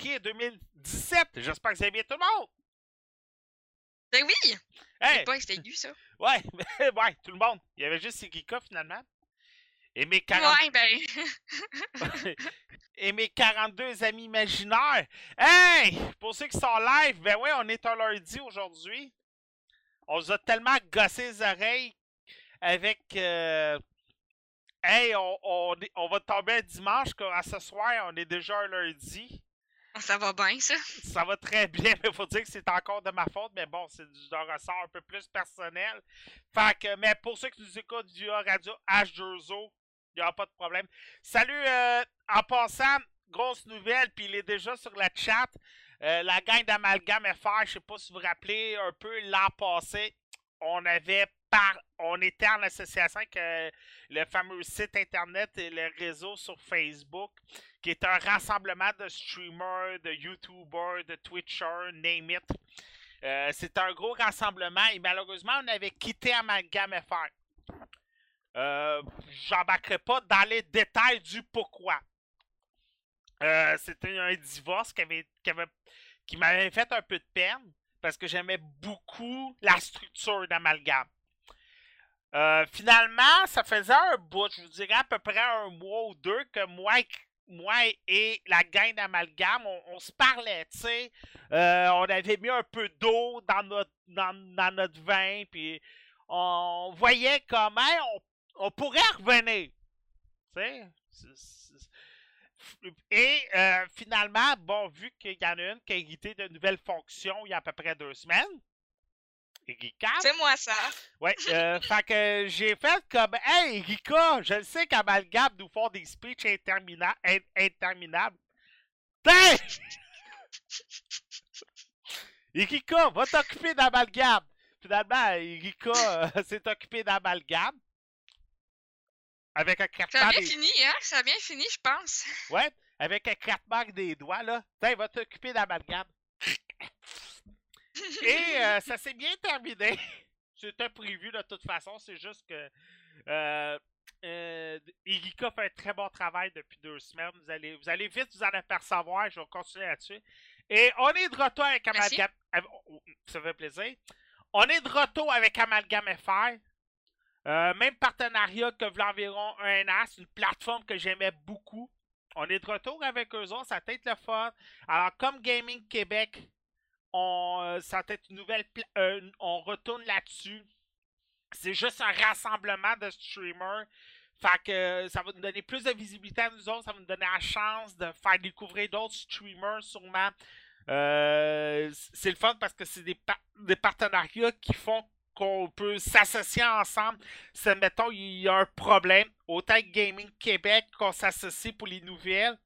Février 2017. J'espère que vous allez bien tout le monde. Ben oui! Hey, C'est pas que c'était aigu, ça. ouais, ouais, tout le monde. Il y avait juste Sigika finalement. Et mes, 40 Ouais, ben. et mes 42 amis imaginaires. Hey! Pour ceux qui sont live, ben ouais, on est un lundi aujourd'hui. On vous a tellement gossé les oreilles avec. euh, Hey, on, on, va tomber un dimanche, qu'à ce soir, on est déjà un lundi. Ça va bien, ça. Ça va très bien, mais faut dire que c'est encore de ma faute, mais bon, c'est du- ressort un peu plus personnel. Fait que, mais pour ceux qui nous écoutent via Radio H2O, il n'y aura pas de problème. Salut, euh, en passant, grosse nouvelle, puis il est déjà sur la chat. Euh, la gang d'Amalgame FR, je sais pas si vous vous rappelez un peu l'an passé, on avait on était en association avec euh, le fameux site internet et le réseau sur Facebook qui est un rassemblement de streamers, de YouTubers, de Twitchers, name it. Euh, c'est un gros rassemblement et malheureusement, on avait quitté Amalgame FR. Euh, J'embarquerai pas dans les détails du pourquoi. Euh, C'était un divorce qui avait, qui m'avait fait un peu de peine parce que j'aimais beaucoup la structure d'Amalgame. Euh, finalement, ça faisait un bout, je vous dirais à peu près un mois ou deux, que moi, et- la gang d'Amalgame, on, se parlait, tu sais. Euh, on avait mis un peu d'eau dans notre, dans, notre vin, puis on voyait comment on, on pourrait revenir. Tu sais. Et euh, finalement, bon, vu qu'il y en a une qui a hérité de nouvelles fonctions il y a à peu près deux semaines, C'est moi, ça. Ouais, euh, fait que j'ai fait comme Hey Rika, je le sais qu'Amalgame nous font des speeches intermina- in- interminables. Tain! Erika, va t'occuper d'Amalgame. Finalement, Erika euh, s'est occupée d'Amalgame. Avec un Ça a craquement bien des... fini, hein? Ça a bien fini, je pense. Ouais, avec un craquement des doigts, là. Tiens, va t'occuper d'Amalgame. Et euh, ça s'est bien terminé. C'était prévu de toute façon, c'est juste que euh, euh, Erika fait un très bon travail depuis deux semaines. Vous allez, vous allez vite vous en apercevoir, je vais continuer là-dessus. Et on est de retour avec av- oh, Ça fait plaisir. On est de retour avec Amalgame FR. Euh, même partenariat que v'là environ un an. C'est une plateforme que j'aimais beaucoup. On est de retour avec eux autres, ça va être le fun. Alors, comme Gaming Québec, on, euh, ça être une nouvelle. euh, on retourne là-dessus. C'est juste un rassemblement de streamers. Fait que euh, ça va nous donner plus de visibilité à nous autres. Ça va nous donner la chance de faire découvrir d'autres streamers, sûrement. C'est le fun parce que c'est des, par- des partenariats qui font qu'on peut s'associer ensemble. Si, mettons, il y a un problème, autant que Gaming Québec qu'on s'associe pour les nouvelles.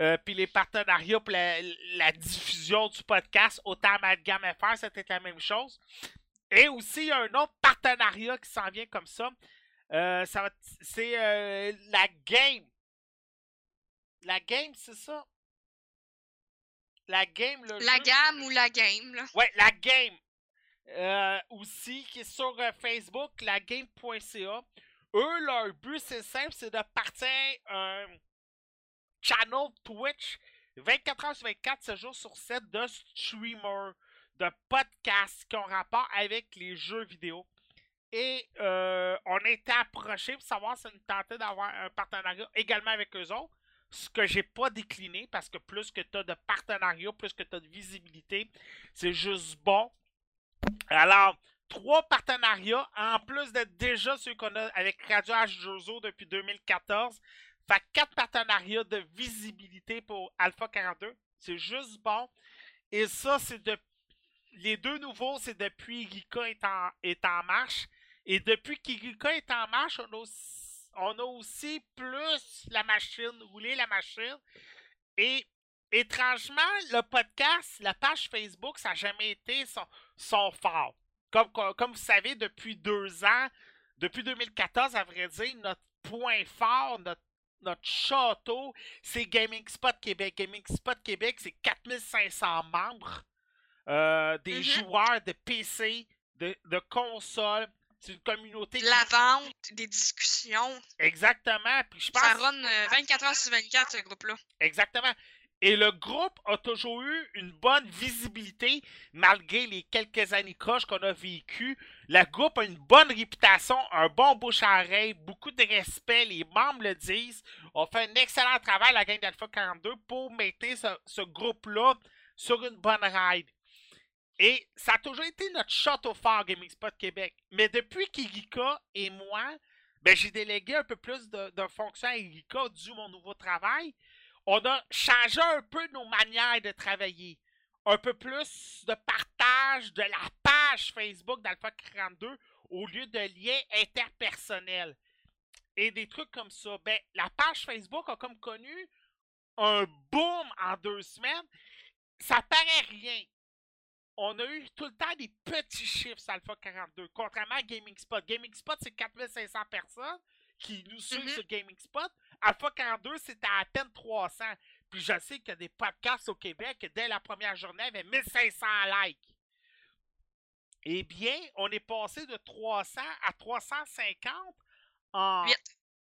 Euh, puis les partenariats pour la, la diffusion du podcast, autant Amalgame FR, c'était la même chose. Et aussi, il y a un autre partenariat qui s'en vient comme ça. Euh, ça c'est euh, la game. La game, c'est ça? la game, le La jeu? gamme ou la game, là? Ouais, la game. Aussi, qui est sur Facebook, lagame.ca. Eux, leur but, c'est simple, c'est de partir un channel Twitch 24 heures sur 24, 7 jours sur 7 de streamers, de podcasts qui ont rapport avec les jeux vidéo. Et euh, on a été approché pour savoir si on tentait d'avoir un partenariat également avec eux autres. Ce que j'ai pas décliné parce que plus que tu as de partenariat, plus que tu as de visibilité, c'est juste bon. Alors, trois partenariats, en plus d'être déjà ceux qu'on a avec Radio H2O depuis 2014. Fait quatre partenariats de visibilité pour Alpha 42. C'est juste bon. Et ça, c'est de. Les deux nouveaux, c'est depuis Irika est en, est en marche. Et depuis qu'Irika est en marche, on a, aussi, on a aussi plus la machine, rouler la machine. Et étrangement, le podcast, la page Facebook, ça n'a jamais été son, son fort. Comme, comme vous savez, depuis deux ans, depuis 2014, à vrai dire, notre point fort, notre notre château, c'est Gaming Spot Québec. Gaming Spot Québec, c'est 4500 membres, euh, des Mhm. joueurs de PC, de, de consoles. C'est une communauté. Qui- la vente, des discussions. Exactement. Puis je pense. Ça run euh, 24 heures sur 24, ce groupe-là. Exactement. Et le groupe a toujours eu une bonne visibilité malgré les quelques années croches qu'on a vécues. Le groupe a une bonne réputation, un bon bouche à oreille, beaucoup de respect, les membres le disent. On fait un excellent travail, la gang d'Alpha 42, pour mettre ce, groupe-là sur une bonne ride. Et ça a toujours été notre shot au fort Gaming Spot Québec. Mais depuis qu'Irika et moi, ben, j'ai délégué un peu plus de, de fonctions à Irika dû mon nouveau travail on a changé un peu nos manières de travailler. Un peu plus de partage de la page Facebook d'Alpha 42 au lieu de liens interpersonnels. Et des trucs comme ça. Ben, la page Facebook a comme connu un boom en deux semaines. Ça paraît rien. On a eu tout le temps des petits chiffres sur Alpha 42, contrairement à Gaming Spot. Gaming Spot, c'est 4500 personnes qui nous suivent Mhm. sur Gaming Spot. Alpha 42, c'était à peine 300. Puis je sais qu'il y a des podcasts au Québec, dès la première journée, il y avait 1500 likes. Eh bien, on est passé de 300 à 350 en...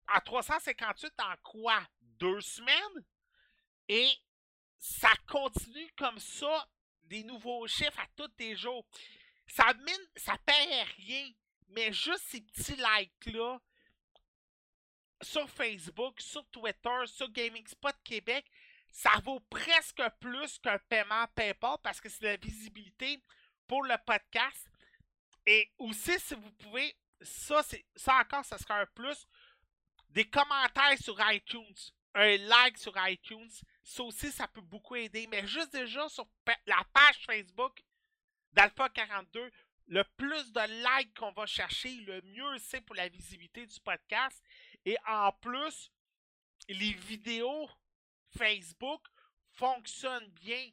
À 358 en quoi? Deux semaines? Et ça continue comme ça, des nouveaux chiffres à tous les jours. Ça mine, ça paie rien, mais juste ces petits likes-là, sur Facebook, sur Twitter, sur Gaming Spot Québec, ça vaut presque plus qu'un paiement PayPal parce que c'est la visibilité pour le podcast. Et aussi, si vous pouvez, ça, ça encore, ça sera un plus. Des commentaires sur iTunes, un like sur iTunes, ça aussi, ça peut beaucoup aider. Mais juste déjà sur la page Facebook d'Alpha 42, le plus de likes qu'on va chercher, le mieux c'est pour la visibilité du podcast. Et en plus, les vidéos Facebook fonctionnent bien.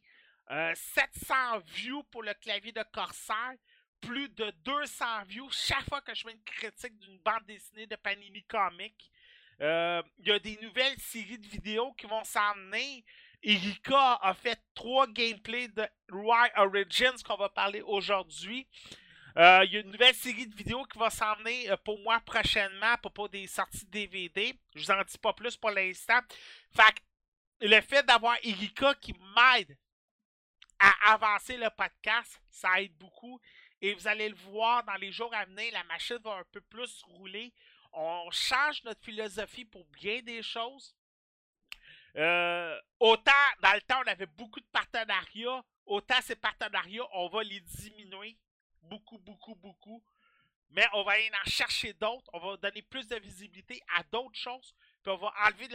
Euh, 700 views pour le clavier de Corsair, plus de 200 views chaque fois que je fais une critique d'une bande dessinée de Panini Comics. Euh, Il y a des nouvelles séries de vidéos qui vont s'emmener. Erika a fait trois gameplays de Roy Origins qu'on va parler aujourd'hui. Euh, Il y a une nouvelle série de vidéos qui va s'emmener euh, pour moi prochainement à propos des sorties DVD. Je vous en dis pas plus pour l'instant. Fait le fait d'avoir Erika qui m'aide à avancer le podcast, ça aide beaucoup. Et vous allez le voir dans les jours à venir, la machine va un peu plus rouler. On change notre philosophie pour bien des choses. Euh, autant dans le temps, on avait beaucoup de partenariats, autant ces partenariats, on va les diminuer beaucoup, beaucoup, beaucoup. Mais on va aller en chercher d'autres. On va donner plus de visibilité à d'autres choses. Puis on va enlever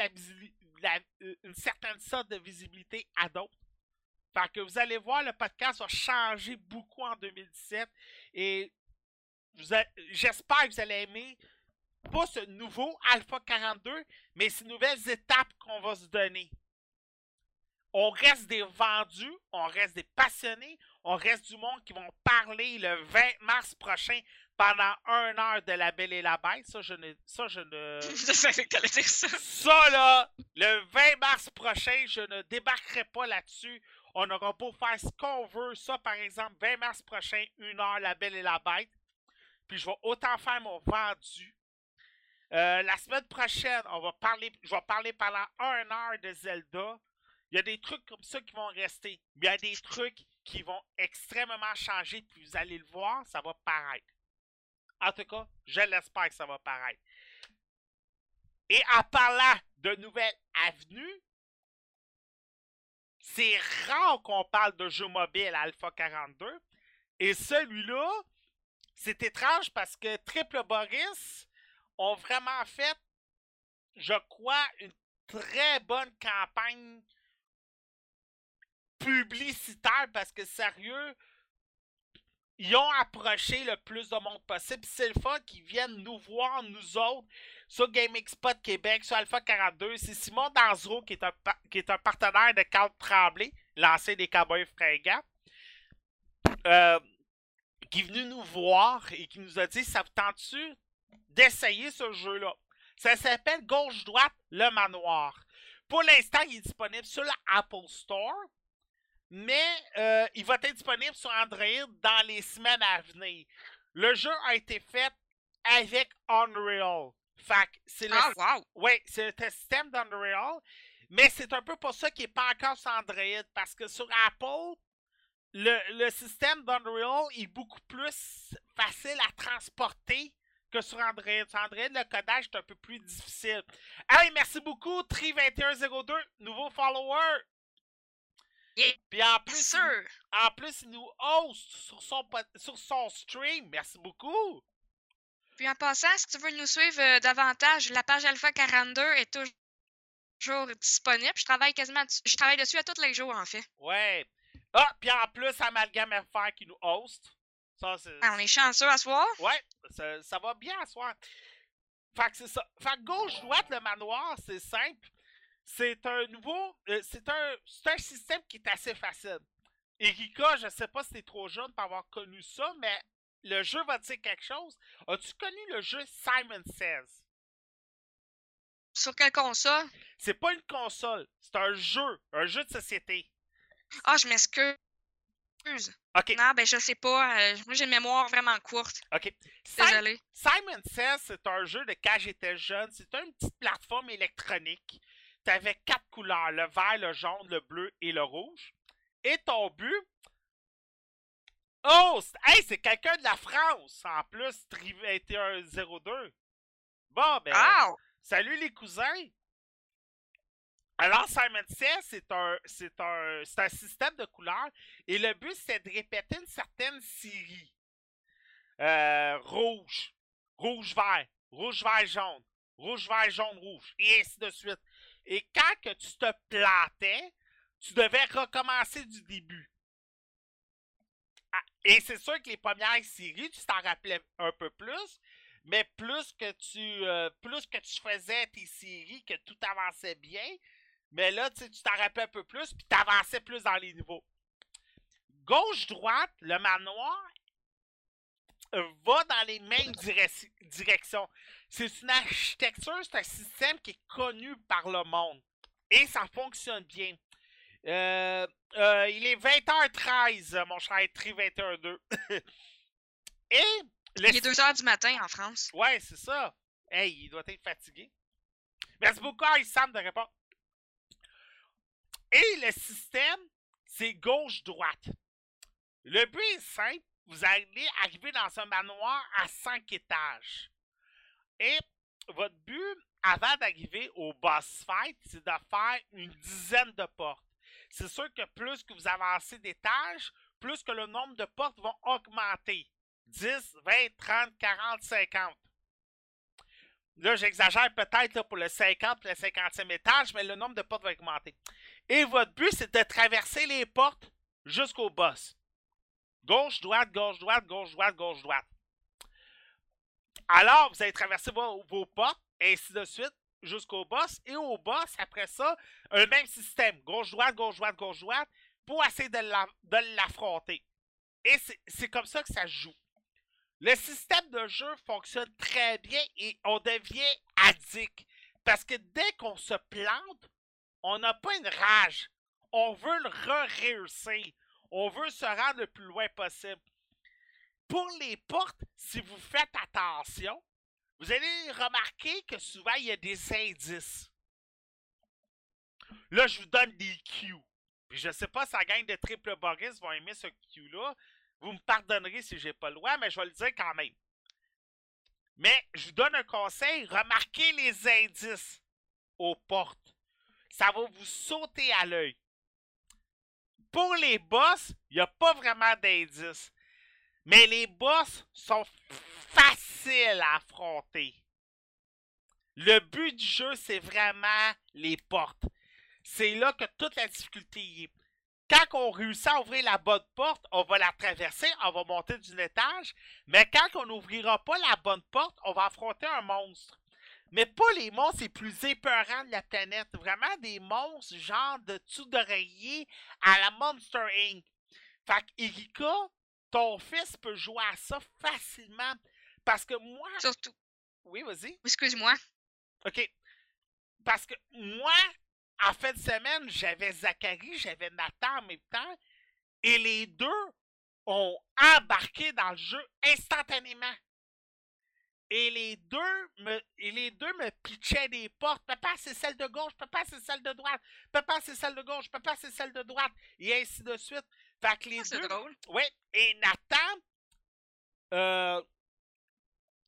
euh, une certaine sorte de visibilité à d'autres. Fait que vous allez voir, le podcast va changer beaucoup en 2017. Et j'espère que vous allez aimer pas ce nouveau Alpha 42, mais ces nouvelles étapes qu'on va se donner. On reste des vendus, on reste des passionnés, on reste du monde qui vont parler le 20 mars prochain pendant une heure de La Belle et la Bête. Ça, je ne. Ça, je ne. Dire ça. Ça, là, le 20 mars prochain, je ne débarquerai pas là-dessus. On aura beau faire ce qu'on veut. Ça, par exemple, 20 mars prochain, 1 heure, La Belle et la Bête. Puis je vais autant faire mon vendu. Euh, la semaine prochaine, on va parler, je vais parler pendant 1 heure de Zelda. Il y a des trucs comme ça qui vont rester. Mais il y a des trucs qui vont extrêmement changer. Puis vous allez le voir, ça va paraître. En tout cas, je l'espère que ça va paraître. Et en parlant de nouvelles avenues, c'est rare qu'on parle de jeux mobiles Alpha 42. Et celui-là, c'est étrange parce que Triple Boris ont vraiment fait, je crois, une très bonne campagne publicitaire parce que sérieux, ils ont approché le plus de monde possible. C'est le fun qu'ils viennent nous voir, nous autres, sur GameXpot Québec, sur Alpha 42. C'est Simon Danzero qui est, un, qui partenaire de Carl Tremblay, lancé des Cowboys fringants. Euh, qui est venu nous voir et qui nous a dit Ça vous tente-tu d'essayer ce jeu-là? Ça s'appelle Gauche-Droite, le manoir. Pour l'instant, il est disponible sur l'Apple Store mais euh, il va être disponible sur Android dans les semaines à venir. Le jeu a été fait avec Unreal. Fait c'est le, ah, ouais, c'est le système d'Unreal, mais c'est un peu pour ça qu'il n'est pas encore sur Android, parce que sur Apple, le, le système d'Unreal est beaucoup plus facile à transporter que sur Android. Sur Android, le codage est un peu plus difficile. Allez, merci beaucoup, Tri2102, nouveau follower. Puis en plus, il, en plus, il nous host sur son, sur son stream. Merci beaucoup. Puis en passant, si tu veux nous suivre euh, davantage, la page Alpha 42 est toujours disponible. Je travaille quasiment je travaille dessus à tous les jours en fait. Ouais. Ah, puis en plus, Amalgam FR qui nous host. Ça. Ah, on est chanceux à soir. Ouais, ça, ça va bien à soir. Fait que c'est ça. Fait que gauche-droite, le manoir, c'est simple c'est un nouveau. Euh, c'est un, un système qui est assez facile. Erika, je sais pas si t'es trop jeune pour avoir connu ça, mais le jeu va dire quelque chose. As-tu connu le jeu Simon Says? Sur quelle console? C'est pas une console, c'est un jeu, un jeu de société. Ah, je m'excuse. OK. Non, ben je sais pas. Euh, moi, j'ai une mémoire vraiment courte. OK. Désolé. Simon Says, c'est un jeu de quand j'étais jeune. C'est une petite plateforme électronique tu avais quatre couleurs, le vert, le jaune, le bleu et le rouge. Et ton but? Oh! Hey, c'est quelqu'un de la France! En plus, 2102. Bon, ben. Salut les cousins! Alors, Simon Says, c'est un, c'est un, c'est un système de couleurs et le but, c'est de répéter une certaine série. Euh, rouge, rouge-vert, rouge-vert jaune, rouge-vert jaune-rouge, et ainsi de suite. Et quand tu te plantais, tu devais recommencer du début. Ah, et c'est sûr que les premières séries, tu t'en rappelais un peu plus, mais plus que tu euh, plus que tu faisais tes séries, que tout avançait bien, mais là, tu t'en rappelais un peu plus, puis tu avançais plus dans les niveaux. Gauche-droite, le manoir va dans les mêmes directions. C'est une architecture, c'est un système qui est connu par le monde. Et ça fonctionne bien. Euh, euh, il est 20h13, mon cher Tri 21-2. Et. Il est 2h du matin en France. Ouais, c'est ça. Hey, il doit être fatigué. Merci beaucoup, Sam, de répondre. Et le système, c'est gauche-droite. Le but est simple. Vous allez arriver dans un manoir à 5 étages. Et votre but, avant d'arriver au boss fight, c'est de faire une dizaine de portes. C'est sûr que plus que vous avancez d'étages, plus que le nombre de portes vont augmenter. 10, 20, 30, 40, 50. Là, j'exagère peut-être pour le 50 le 50e étage, mais le nombre de portes va augmenter. Et votre but, c'est de traverser les portes jusqu'au boss. Gauche, droite, gauche, droite, gauche, droite, gauche, droite. Alors, vous allez traverser vos, portes, et ainsi de suite, jusqu'au boss. Et au boss, après ça, le même système. Gauche-droite, gauche-droite, gauche-droite, pour essayer de l'affronter. Et c'est comme ça que ça joue. Le système de jeu fonctionne très bien et on devient addict. Parce que dès qu'on se plante, on n'a pas une rage. on veut le re-réussir. On veut se rendre le plus loin possible. Pour les portes, si vous faites attention, vous allez remarquer que souvent il y a des indices. Là, je vous donne des cues. Puis je sais pas si la gang de Triple Boris vont aimer ce cue-là. Vous me pardonnerez si j'ai pas le droit, mais je vais le dire quand même. Mais je vous donne un conseil, remarquez les indices aux portes. Ça va vous sauter à l'œil. Pour les boss, il n'y a pas vraiment d'indices. Mais les boss sont faciles à affronter. Le but du jeu, c'est vraiment les portes. C'est là que toute la difficulté est. Quand on réussit à ouvrir la bonne porte, on va la traverser, on va monter d'un étage. Mais quand on n'ouvrira pas la bonne porte, on va affronter un monstre. Mais pas les monstres les plus épeurants de la planète. Vraiment des monstres genre de dessous d'oreiller à la Monster Inc. Fait que Erika, ton fils peut jouer à ça facilement. Parce que moi. Surtout. Oui, vas-y. Excuse-moi. OK. Parce que moi, en fin de semaine, j'avais Zachary, j'avais Nathan en même temps. Et les deux ont embarqué dans le jeu instantanément. Et les deux me, et les deux me pitchaient des portes. Papa, c'est celle de gauche. Papa, c'est celle de droite. Papa, c'est celle de gauche. Papa, c'est celle de droite. Et ainsi de suite. Fait que les Ah, deux. drôle. Oui, et Nathan, euh,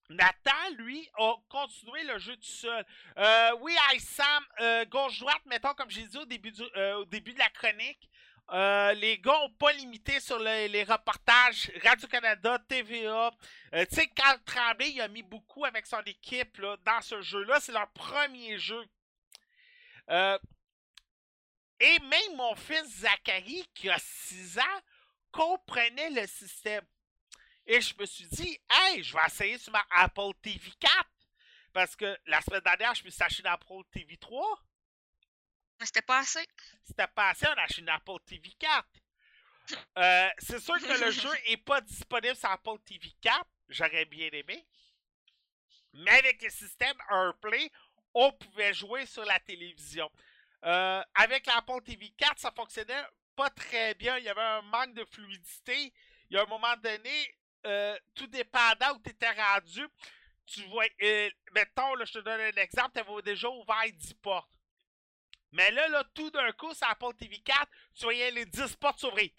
Nathan, lui, a continué le jeu tout seul. Euh, oui, Ice Sam, euh, gauche-droite, mettons, comme j'ai dit au début, du- euh, au début de la chronique, euh, les gars n'ont pas limité sur le- les reportages Radio-Canada, TVA. Euh, tu sais, Carl Tremblay, il a mis beaucoup avec son équipe là, dans ce jeu-là. C'est leur premier jeu. Euh, et même mon fils Zachary, qui a 6 ans, comprenait le système. Et je me suis dit, hey, je vais essayer sur ma Apple TV 4. Parce que la semaine dernière, je me suis acheté Apple TV 3. Mais c'était pas assez. C'était pas assez, on a acheté une Apple TV 4. Euh, c'est sûr que le jeu est pas disponible sur Apple TV 4. J'aurais bien aimé. Mais avec le système AirPlay, on pouvait jouer sur la télévision. Euh, avec l'Apple TV 4, ça fonctionnait pas très bien. Il y avait un manque de fluidité. Il y a un moment donné, euh, tout dépendant où tu étais rendu, tu vois, euh, mettons, là, je te donne un exemple, tu avais déjà ouvert 10 portes. Mais là, là, tout d'un coup, sur Apple TV 4, tu voyais les 10 portes s'ouvrir.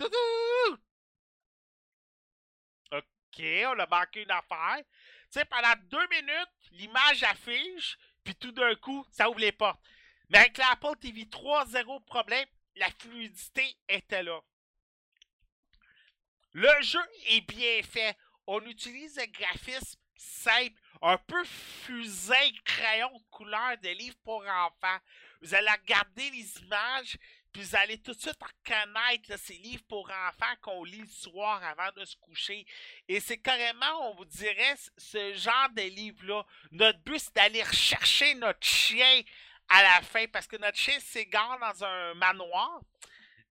OK, on a manqué une affaire. Tu sais, pendant deux minutes, l'image affiche, puis tout d'un coup, ça ouvre les portes. Mais avec l'Apple TV 3, zéro problème, la fluidité était là. Le jeu est bien fait. On utilise un graphisme simple, un peu fusain, crayon de couleur de livre pour enfants. Vous allez regarder les images, puis vous allez tout de suite reconnaître là, ces livres pour enfants qu'on lit le soir avant de se coucher. Et c'est carrément, on vous dirait, ce genre de livre-là. Notre but, c'est d'aller rechercher notre chien à la fin, parce que notre chien s'égare dans un manoir.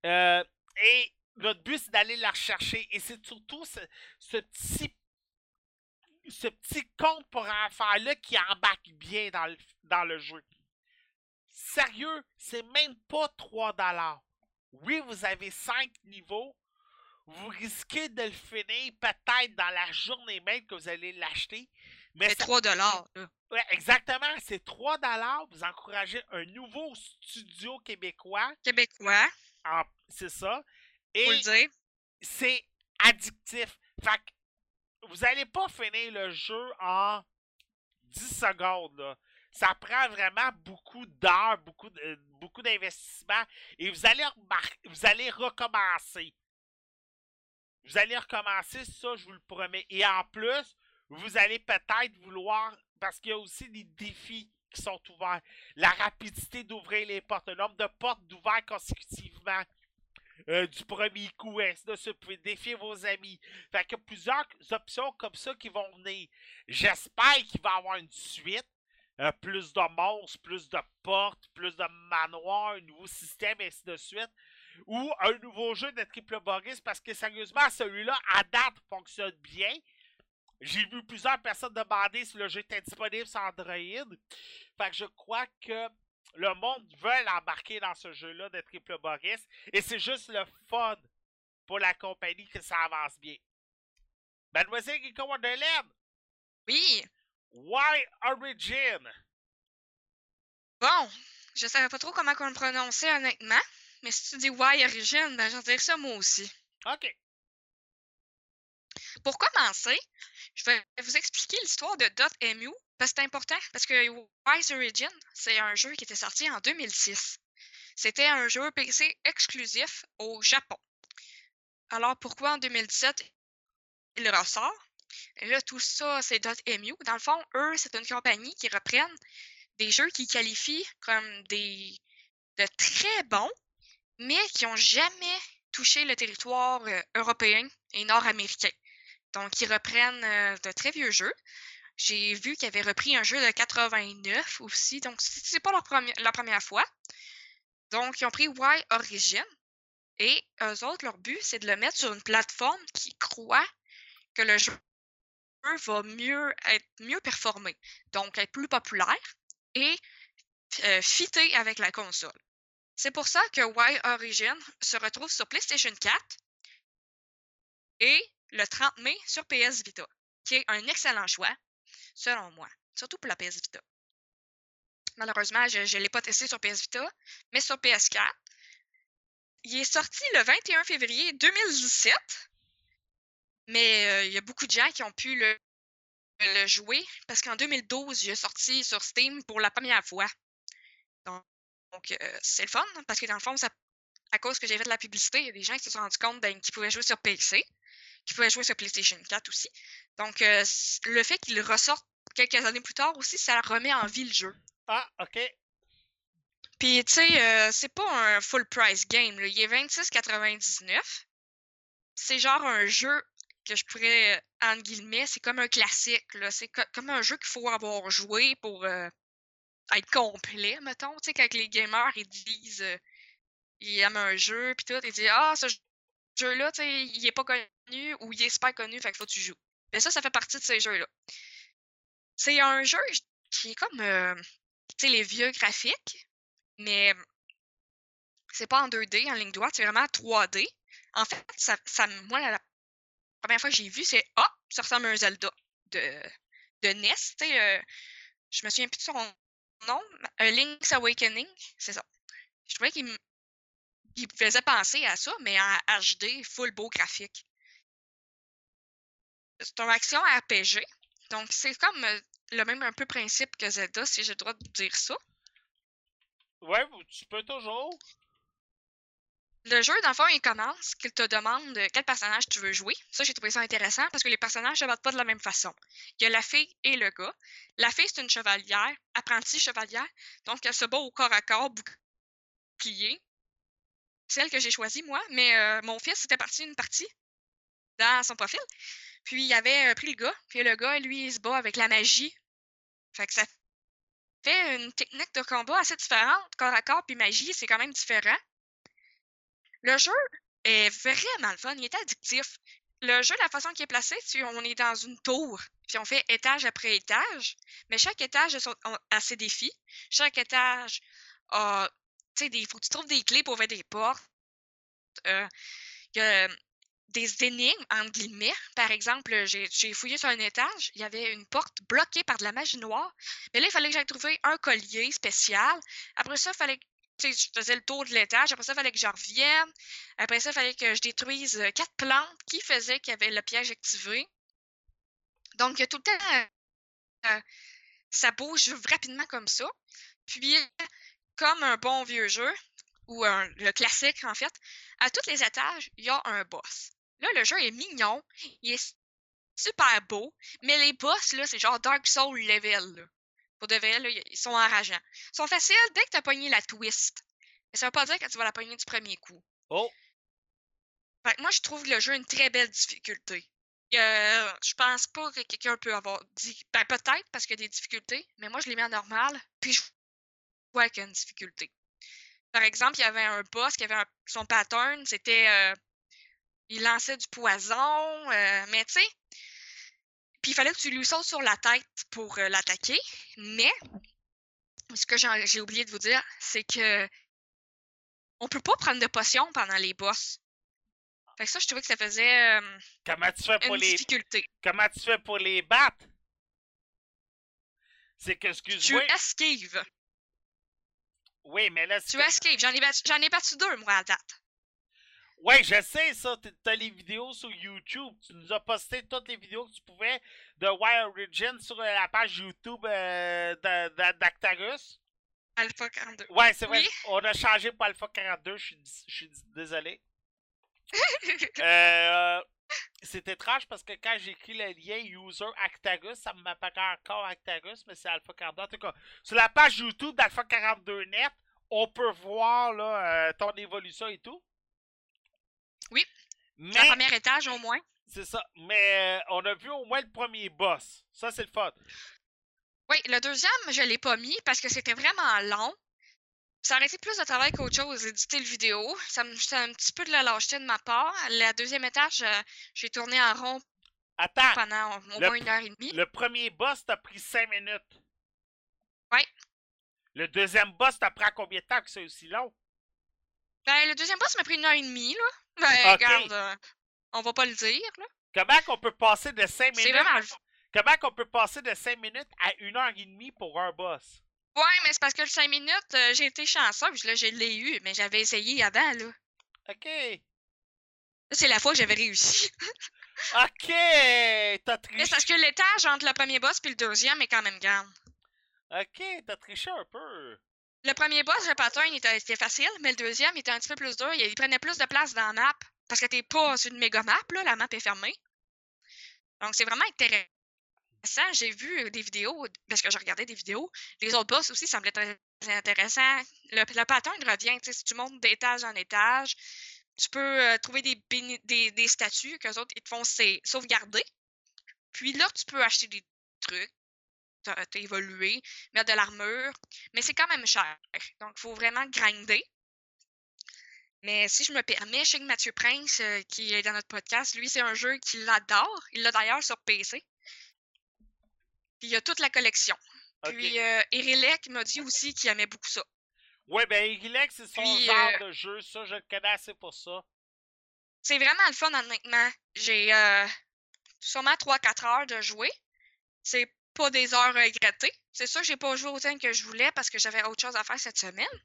Euh, et notre but, c'est d'aller la rechercher. Et c'est surtout ce, ce petit ce petit conte pour enfants-là qui embarque bien dans le, dans le jeu. Sérieux, c'est même pas 3 dollars. Oui, vous avez 5 niveaux. Vous risquez de le finir peut-être dans la journée même que vous allez l'acheter. Mais C'est ça- 3 dollars. Ouais, exactement, c'est 3 dollars. Vous encouragez un nouveau studio québécois. Québécois, en- C'est ça. Et c'est addictif. Fait que vous n'allez pas finir le jeu en 10 secondes. Ça prend vraiment beaucoup d'heures, beaucoup, euh, beaucoup d'investissement. Et vous allez, vous allez recommencer. Vous allez recommencer, ça, je vous le promets. Et en plus, vous allez peut-être vouloir, parce qu'il y a aussi des défis qui sont ouverts. La rapidité d'ouvrir les portes, le nombre de portes d'ouvert consécutivement euh, du premier coup, de suite. Vous pouvez défier vos amis. Fait a plusieurs options comme ça qui vont venir. J'espère qu'il va y avoir une suite. Euh, plus de monstres, plus de portes, plus de manoirs, un nouveau système, ainsi de suite. Ou un nouveau jeu de Triple Boris, parce que sérieusement, celui-là, à date, fonctionne bien. J'ai vu plusieurs personnes demander si le jeu était disponible sur Android. Fait que je crois que le monde veut embarquer dans ce jeu-là de Triple Boris. Et c'est juste le fun pour la compagnie que ça avance bien. Mademoiselle Giko Wonderland, Oui. Why Origin? Bon, je savais pas trop comment on le prononçait honnêtement, mais si tu dis Y origine, ben j'en dirais ça moi aussi. OK. Pour commencer, je vais vous expliquer l'histoire de .mu parce que c'est important parce que Wise Origin, c'est un jeu qui était sorti en 2006. C'était un jeu PC exclusif au Japon. Alors pourquoi en 2017 il ressort? Là, tout ça, c'est .mu. Dans le fond, eux, c'est une compagnie qui reprennent des jeux qui qualifient comme des de très bons, mais qui n'ont jamais touché le territoire euh, européen et nord-américain. Donc, ils reprennent euh, de très vieux jeux. J'ai vu qu'ils avaient repris un jeu de 89 aussi, donc c'est pas leur, la première fois. Donc, ils ont pris Y Origin et eux autres, leur but, c'est de le mettre sur une plateforme qui croit que le jeu va mieux être mieux performé, donc être plus populaire et euh, fitter avec la console. C'est pour ça que Y Origin se retrouve sur PlayStation 4 et le 30 mai sur PS Vita, qui est un excellent choix, selon moi, surtout pour la PS Vita. Malheureusement, je ne l'ai pas testé sur PS Vita, mais sur PS4. Il est sorti le 21 février 2017, mais euh, il y a beaucoup de gens qui ont pu le, jouer parce qu'en 2012, il est sorti sur Steam pour la première fois. Donc, euh, c'est le fun parce que dans le fond, à cause que j'ai fait de la publicité, il y a des gens qui se sont rendus compte qu'ils pouvaient jouer sur PC, qu'ils pouvaient jouer sur PlayStation 4 aussi. Donc, euh, le fait qu'il ressorte quelques années plus tard aussi, ça remet en vie le jeu. Ah, OK. Puis, tu sais, euh, c'est pas un full price game. là. Il est 26,99. C'est genre un jeu que je pourrais, euh, entre guillemets, c'est comme un classique. C'est co- comme un jeu qu'il faut avoir joué pour euh, être complet, mettons. Tu sais, quand les gamers, ils disent, euh, ils aiment un jeu, puis tout, ils disent, ah, ce jeu-là, tu sais, il est pas connu ou il est super connu, fait qu'il faut que tu joues. Mais ça, ça fait partie de ces jeux-là. C'est un jeu qui est comme, euh, tu sais, les vieux graphiques, mais c'est pas en 2D, en ligne droite, c'est vraiment 3D. En fait, ça, moi, la, première fois que j'ai vu, c'est Ah, ça ressemble à un Zelda de, de NES. Tu sais, euh, je me souviens plus de son nom. A Link's Awakening, c'est ça. Je trouvais qu'il me faisait penser à ça, mais en HD, full beau graphique. C'est une action RPG. Donc, c'est comme euh, le même un peu principe que Zelda, si j'ai le droit de dire ça. Ouais, tu peux toujours. Le jeu, dans le fond, il commence qu'il te demande quel personnage tu veux jouer. Ça, j'ai trouvé ça intéressant parce que les personnages ne se battent pas de la même façon. Il y a la fille et le gars. La fille, c'est une chevalière, apprentie chevalière, donc elle se bat au corps à corps, bouclier. Celle que j'ai choisie, moi, mais euh, mon fils était parti une partie dans son profil. Puis il avait euh, pris le gars, puis le gars, lui, il se bat avec la magie. Fait que ça fait une technique de combat assez différente. Corps à corps puis magie, c'est quand même différent. Le jeu est vraiment le fun, il est addictif. Le jeu, la façon qu'il est placé, tu- on est dans une tour, puis on fait étage après étage, mais chaque étage a, a ses défis. Chaque étage a, tu sais, des, faut que tu trouves des clés pour ouvrir des portes. Euh, il y a des énigmes, entre guillemets. Par exemple, j'ai fouillé sur un étage, il y avait une porte bloquée par de la magie noire. Mais là, il fallait que j'aille trouver un collier spécial. Après ça, il fallait que je faisais le tour de l'étage. Après ça, il fallait que je revienne. Après ça, il fallait que je détruise quatre plantes qui faisaient qu'il y avait le piège activé. Donc, il tout le temps, euh, ça bouge rapidement comme ça. Puis, comme un bon vieux jeu, ou un- le classique en fait, à tous les étages, il y a un boss. Là, le jeu est mignon, il est super beau, mais les boss, là, c'est genre Dark Soul level. Là. Pour de vrai, là, ils sont enrageants. Ils sont faciles dès que tu as pogné la twist. Mais ça veut pas dire que tu vas la pogner du premier coup. Oh, Fait que moi, je trouve le jeu une très belle difficulté. Euh, je pense pas que quelqu'un peut avoir dit. Ben, peut-être parce qu'il y a des difficultés, mais moi, je l'ai mis en normal, puis je vois qu'il y a une difficulté. Par exemple, il y avait un boss qui avait un- son pattern, c'était. euh, il lançait du poison, euh, mais tu sais. Puis il fallait que tu lui sautes sur la tête pour euh, l'attaquer, mais ce que j'ai oublié de vous dire, c'est que on peut pas prendre de potions pendant les boss. Fait que ça, je trouvais que ça faisait Comment tu fais pour une les. difficulté. Comment tu fais pour les battre? C'est que, Tu excuse-moi. esquives. Oui, mais là, Tu c'est. esquives. J'en ai, j'en ai battu deux, moi, à date. Ouais, je sais ça. T'as les vidéos sur YouTube. Tu nous as posté toutes les vidéos que tu pouvais de Wild Origin sur la page YouTube euh, d'Actarus. Alpha 42. Ouais, c'est vrai. Oui. On a changé pour Alpha 42. Je suis, désolé. Euh, c'est étrange parce que quand j'ai écrit le lien user Actarus, ça m'apparaît encore Actarus, mais c'est Alpha 42. En tout cas, sur la page YouTube d'Alpha 42 Net, on peut voir là, euh, ton évolution et tout. Oui. Mais, Le premier étage, au moins. c'est ça. Mais euh, on a vu au moins le premier boss. Ça, c'est le fun. Oui, le deuxième, je l'ai pas mis parce que c'était vraiment long. Ça aurait été plus de travail qu'autre chose, éditer le vidéo. Ça me c'est un petit peu de la lâcheté de ma part. Le deuxième étage, j'ai tourné en rond Attends, pendant au moins une heure et demie. le premier boss t'a pris 5 minutes. Ouais. Le deuxième boss t'a pris combien de temps que c'est aussi long? Ben, le deuxième boss m'a pris une heure et demie, là. Ben, regarde, euh, on va pas le dire, là. Comment qu'on peut passer de 5 C'est minutes? vraiment. Comment qu'on peut passer de 5 minutes à 1 heure et demie pour un boss? Ouais, mais c'est parce que le 5 minutes, euh, j'ai été chanceuse, là, je l'ai eu, mais j'avais essayé avant, là. Ok. C'est la fois que j'avais réussi. Ok! T'as Mais c'est triché. parce que l'étage entre le premier boss et le deuxième est quand même grande. Ok, t'as triché un peu. Le premier boss, le pattern, il était, facile, mais le deuxième, il était un petit peu plus dur. Il, il prenait plus de place dans la map. Parce que t'es pas sur une méga map, là, la map est fermée. Donc, c'est vraiment intéressant. J'ai vu des vidéos, parce que j'ai regardé des vidéos. Les autres boss aussi semblaient très intéressants. Le, le pattern revient, tu sais, si tu montes d'étage en étage, tu peux euh, trouver des, des, des statues qu'eux autres, ils te font sauvegarder. Puis là, tu peux acheter des trucs, t'as évolué, mettre de l'armure, mais c'est quand même cher. Donc, il faut vraiment grinder. Mais si je me permets, je sais que Mathieu Prince, euh, qui est dans notre podcast, lui, c'est un jeu qu'il adore. Il l'a d'ailleurs sur PC. Puis il a toute la collection. Puis euh, Erilek m'a dit aussi qu'il aimait beaucoup ça. Ouais, ben, Irilex, c'est son Puis, genre euh, de jeu. Ça, je le connais assez pour ça. C'est vraiment le fun, honnêtement. J'ai euh, sûrement 3-4 heures de jouer. C'est pas des heures regrettées. C'est sûr que j'ai pas joué autant que je voulais parce que j'avais autre chose à faire cette semaine.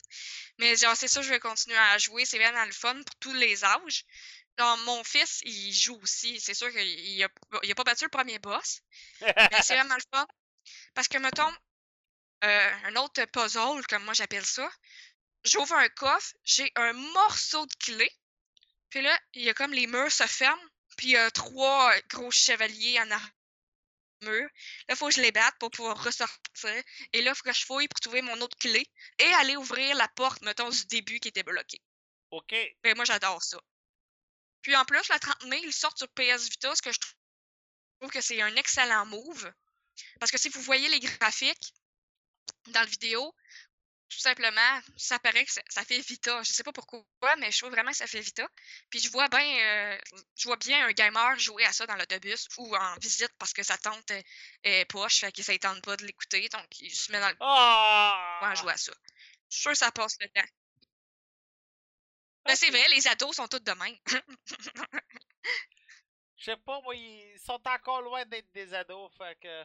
Mais genre, c'est sûr que je vais continuer à jouer. C'est vraiment le fun pour tous les âges. Mon fils, il joue aussi. C'est sûr qu'il a, il a pas battu le premier boss. Mais c'est vraiment le fun. Parce que, mettons, euh, un autre puzzle, comme moi j'appelle ça, j'ouvre un coffre, j'ai un morceau de clé, puis là, il y a comme les murs se ferment, puis il y a trois gros chevaliers en armure. Là, il faut que je les batte pour pouvoir ressortir. Et là, il faut que je fouille pour trouver mon autre clé et aller ouvrir la porte, mettons, du début qui était bloquée. ok. Ben, moi, j'adore ça. Puis en plus, le 30 mai, il sort sur PS Vita, ce que je trouve que c'est un excellent move. Parce que si vous voyez les graphiques dans la vidéo, tout simplement, ça paraît que ça, ça fait Vita. Je sais pas pourquoi, mais je trouve vraiment que ça fait Vita. Puis je vois bien, euh, je vois bien un gamer jouer à ça dans l'autobus ou en visite parce que sa tante est, est poche, fait ne tente pas de l'écouter, donc il se met dans le coin à jouer à ça. Je suis sûr que ça passe le temps. Mais c'est vrai, les ados sont tous de même. Je sais pas, moi, ils sont encore loin d'être des ados, fait que.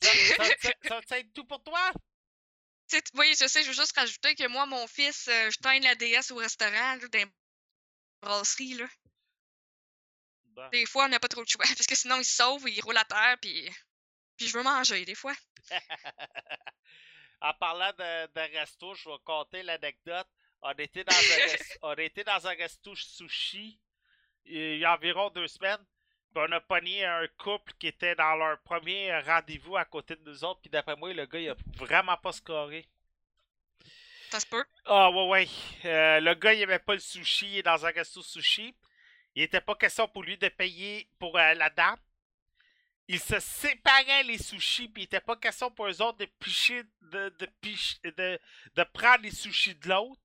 Ça, ça, ça, ça, ça être tout pour toi? Oui, je sais, je veux juste rajouter que moi, mon fils, euh, je traîne la DS au restaurant, là, dans les brasseries, là. Bon. Des fois, on n'a pas trop de choix, parce que sinon, il se sauve, il roule à terre, puis, puis je veux manger, des fois. en parlant de, de resto, je vais compter l'anecdote. On était dans un, on était dans un resto sushi il y a environ deux semaines. Puis on a pogné un couple qui était dans leur premier rendez-vous à côté de nous autres. Puis d'après moi, le gars, il a vraiment pas scoré. Ça se peut. Ah ouais ouais. Euh, le gars il aimait pas le sushi, il est dans un resto sushi. Il était pas question pour lui de payer pour euh, la dame. Il se séparait les sushis, puis il était pas question pour eux autres de picher, de, de, de, de prendre les sushis de l'autre.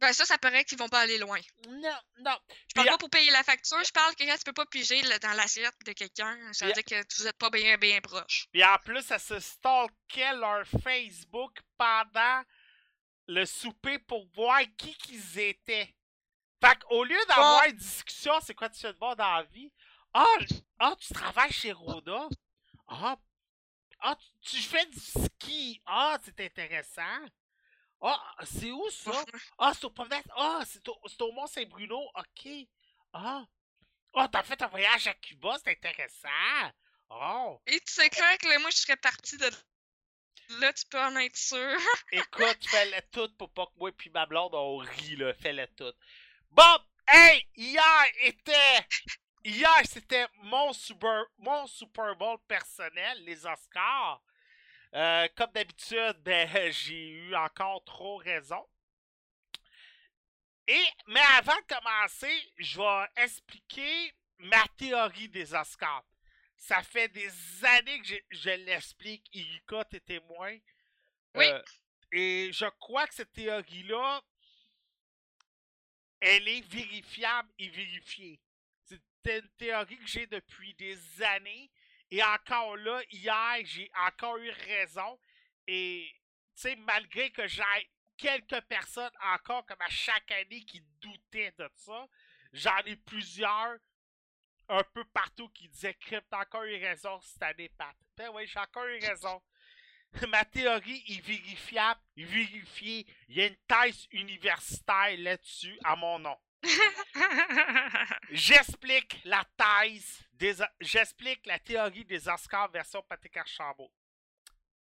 Ben ça, ça paraît qu'ils vont pas aller loin. Non, non. Je parle Puis, pas pour payer la facture, je parle que quand tu peux pas piger dans l'assiette de quelqu'un, ça veut dire que vous êtes pas bien bien proche. Puis en plus, elle se stalkait leur Facebook pendant le souper pour voir qui qu'ils étaient. Fait qu'au lieu d'avoir une discussion, c'est quoi tu fais de bon dans la vie? Ah, ah tu travailles chez Roda? Ah, ah tu, tu fais du ski? Ah, c'est intéressant. Ah, c'est où ça? Ah, c'est au promenade. Ah, c'est au, Mont-Saint-Bruno. OK. Ah. Ah, t'as fait un voyage à Cuba, c'est intéressant. Oh. Et tu sais clair que là, moi, je serais partie de là, tu peux en être sûr. Écoute, fais-le tout pour pas que moi et ma blonde on rit, là. Fais-le tout. Bon, hey, hier était. Hier, c'était mon Super, mon Super Bowl personnel, les Oscars. Euh, comme d'habitude, ben, j'ai eu encore trop raison. Et, mais avant de commencer, je vais expliquer ma théorie des Oscars. Ça fait des années que je, je l'explique. Erika, t'es témoin. Oui. Euh, et je crois que cette théorie-là, elle est vérifiable et vérifiée. C'est une théorie que j'ai depuis des années. Et encore là, hier, j'ai encore eu raison. Et, tu sais, malgré que j'ai quelques personnes encore, comme à chaque année, qui doutaient de ça, j'en ai plusieurs un peu partout qui disaient Crip, encore eu raison cette année, Pat. Ben oui, j'ai encore eu raison. Ma théorie est vérifiable, vérifiée. Il y a une thèse universitaire là-dessus à mon nom. J'explique la thèse des. J'explique la théorie des Oscars version Patrick Archambault.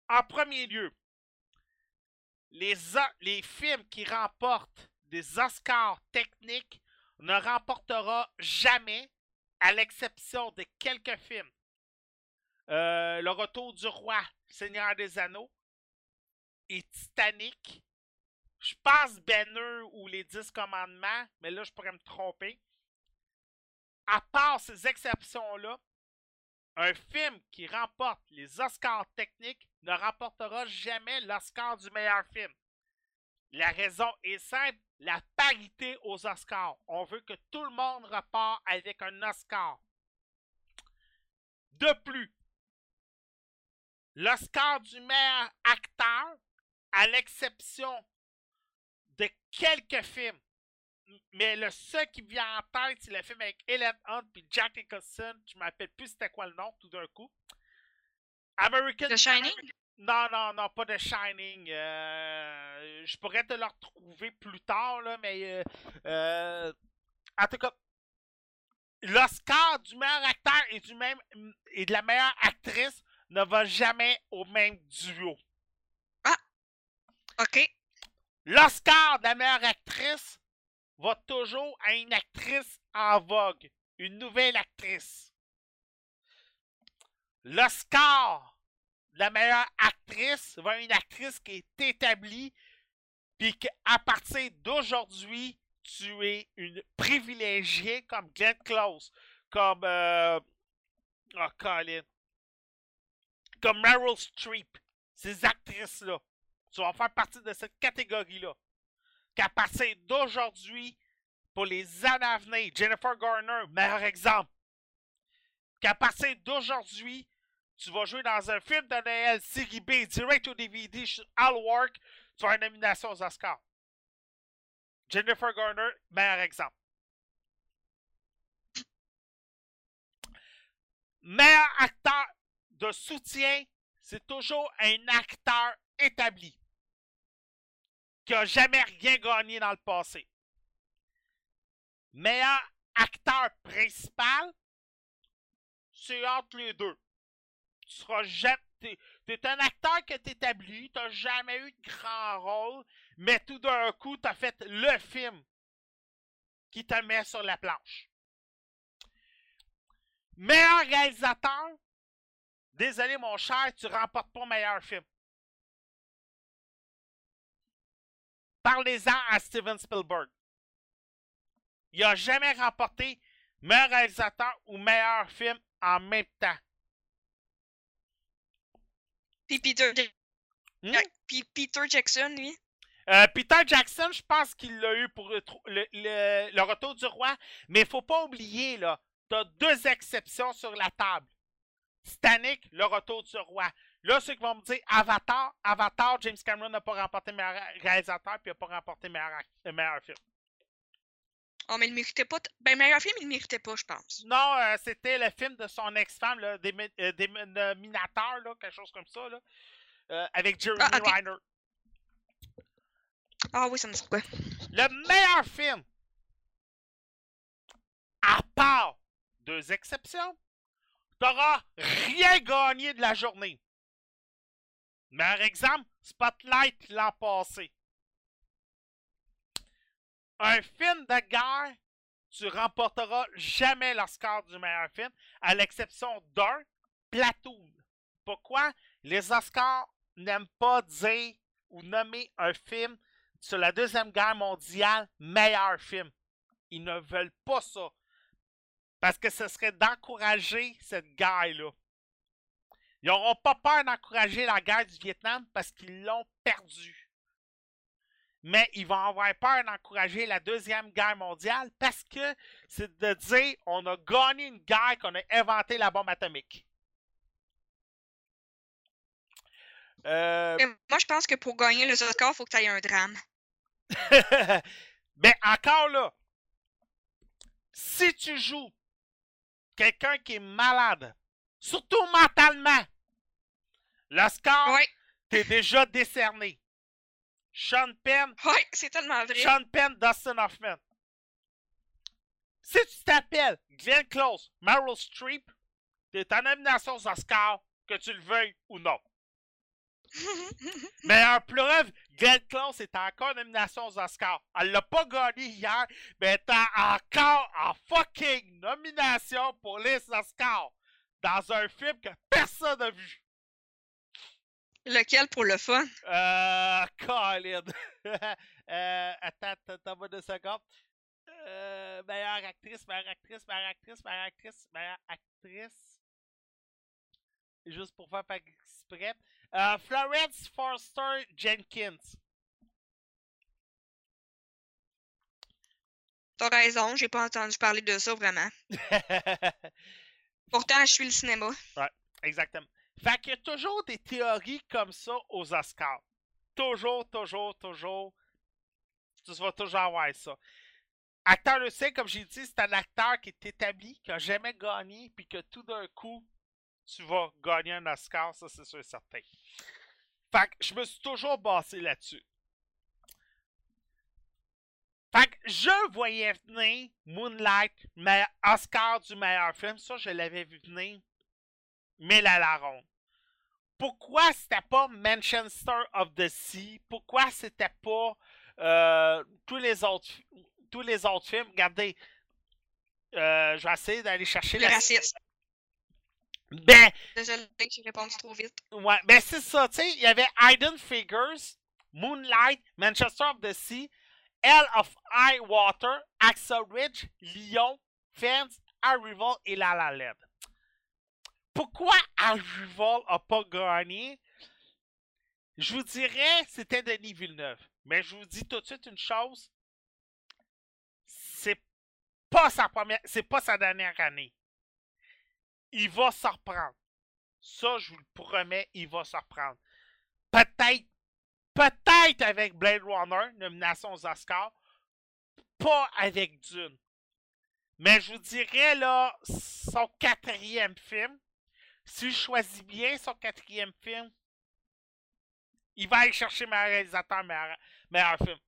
En premier lieu, les, les films qui remportent des Oscars techniques ne remportera jamais, à l'exception de quelques films. Euh, le retour du roi, Seigneur des Anneaux et Titanic. Je pense Banner ou les Dix Commandements, mais là je pourrais me tromper. À part ces exceptions-là, un film qui remporte les Oscars techniques ne remportera jamais l'Oscar du meilleur film. La raison est simple, la parité aux Oscars. On veut que tout le monde repart avec un Oscar. De plus, l'Oscar du meilleur acteur, à l'exception de quelques films, mais le seul qui vient en tête, c'est le film avec Ellen Hunt et Jack Nicholson. Je ne me rappelle plus c'était quoi le nom tout d'un coup. American The Shining? non, non, non, pas de Shining. Euh, je pourrais te le retrouver plus tard, là, mais. euh, euh, en tout cas, l'Oscar du meilleur acteur et, du même, et de la meilleure actrice ne va jamais au même duo. OK. L'Oscar de la meilleure actrice va toujours à une actrice en vogue, une nouvelle actrice. L'Oscar de la meilleure actrice va à une actrice qui est établie, puis qu'à partir d'aujourd'hui, tu es une privilégiée comme Glenn Close, comme euh, oh, Colin, comme Meryl Streep, ces actrices-là. Tu vas faire partie de cette catégorie-là. Qu'à partir d'aujourd'hui, pour les années à venir, Jennifer Garner, meilleur exemple. Qu'à partir d'aujourd'hui, tu vas jouer dans un film de Noël, série B, direct au DVD, All Work, tu as une nomination aux Oscars. Jennifer Garner, meilleur exemple. Meilleur acteur de soutien, c'est toujours un acteur établi qui n'a jamais rien gagné dans le passé. Meilleur acteur principal, c'est entre les deux. Tu seras jamais. T'es, t'es un acteur que t'établis, t'as jamais eu de grand rôle, mais tout d'un coup, t'as fait le film qui te met sur la planche. Meilleur réalisateur, désolé mon cher, tu remportes pas meilleur film. Parlez-en à Steven Spielberg. Il n'a jamais remporté meilleur réalisateur ou meilleur film en même temps. Puis Peter, Hmm? Ja- puis Peter Jackson, lui. Euh, Peter Jackson, je pense qu'il l'a eu pour le, tro- le- le- le retour du roi, mais il faut pas oublier, là, t'as deux exceptions sur la table. Titanic, le retour du roi. Là, ceux qui vont me dire Avatar, Avatar, James Cameron n'a pas remporté meilleur réalisateur, puis n'a pas remporté meilleur, meilleur film. Oh, mais il méritait pas. Ben, meilleur film, il méritait pas, je pense. Non, euh, c'était le film de son ex-femme, là, des, euh, des là, quelque chose comme ça, là, euh, avec Jeremy Ah, ok. Renner. Ah oui, ça me dit quoi? Le meilleur film, à part deux exceptions, t'auras rien gagné de la journée. Meilleur exemple, Spotlight l'an passé. Un film de guerre, tu remporteras jamais l'Oscar du meilleur film, à l'exception d'un, Platoon. Pourquoi? Les Oscars n'aiment pas dire ou nommer un film sur la Deuxième Guerre mondiale meilleur film. Ils ne veulent pas ça. Parce que ce serait d'encourager cette guerre-là. Ils n'auront pas peur d'encourager la guerre du Vietnam parce qu'ils l'ont perdue. Mais ils vont avoir peur d'encourager la Deuxième Guerre mondiale parce que c'est de dire on a gagné une guerre, qu'on a inventé la bombe atomique. Euh, moi, je pense que pour gagner les Oscars, il faut que tu aies un drame. ben encore là, si tu joues quelqu'un qui est malade, surtout mentalement, l'Oscar, Oui, t'es déjà décerné. Sean Penn, oui, c'est tellement vrai. Sean Penn, Dustin Hoffman. Si tu t'appelles Glenn Close, Meryl Streep, t'es en nomination aux Oscars, que tu le veuilles ou non. Mais en preuve, Glenn Close est encore en nomination aux Oscars. Elle l'a pas gagné hier, mais elle est encore en fucking nomination pour les Oscars. Dans un film que personne n'a vu. Lequel pour le fun? Euh. Colin. euh, attends, attends, attends, deux secondes. Euh, meilleure actrice, meilleure actrice, meilleure actrice, meilleure actrice, meilleure actrice. Juste pour faire pas exprès. Euh, Florence Forster Jenkins. T'as raison, j'ai pas entendu parler de ça vraiment. Pourtant, je suis le cinéma. Exactement. Fait qu'il y a toujours des théories comme ça aux Oscars. Toujours, toujours, toujours. Tu vas toujours avoir ça. Acteur de scène, comme j'ai dit, c'est un acteur qui est établi, qui a jamais gagné, puis que tout d'un coup, tu vas gagner un Oscar, ça c'est sûr et certain. Fait que je me suis toujours basé là-dessus. Fait que je voyais venir Moonlight, mais Oscar du meilleur film, ça je l'avais vu venir mille à la ronde. Pourquoi c'était pas Manchester of the Sea? Pourquoi c'était pas euh, tous les autres tous les autres films? Regardez, euh, je vais essayer d'aller chercher Le la... raciste. Ben, Désolé que j'ai répondu trop vite. ouais, ben c'est ça, tu sais, il y avait Hidden Figures, Moonlight, Manchester of the Sea, Hell of High Water, Axel Ridge, Lyon, Fence, Arrival et La La Land. Pourquoi Arrival a pas gagné? Je vous dirais, c'était Denis Villeneuve. Mais je vous dis tout de suite une chose. C'est pas sa première, c'est pas sa dernière année. Il va s'en. Ça, je vous le promets, il va s'en reprendre. Peut-être, peut-être avec Blade Runner, nomination aux Oscars, pas avec Dune. Mais je vous dirais, là, son quatrième film, si je choisis bien son quatrième film, il va aller chercher meilleur réalisateur, meilleur, meilleur film.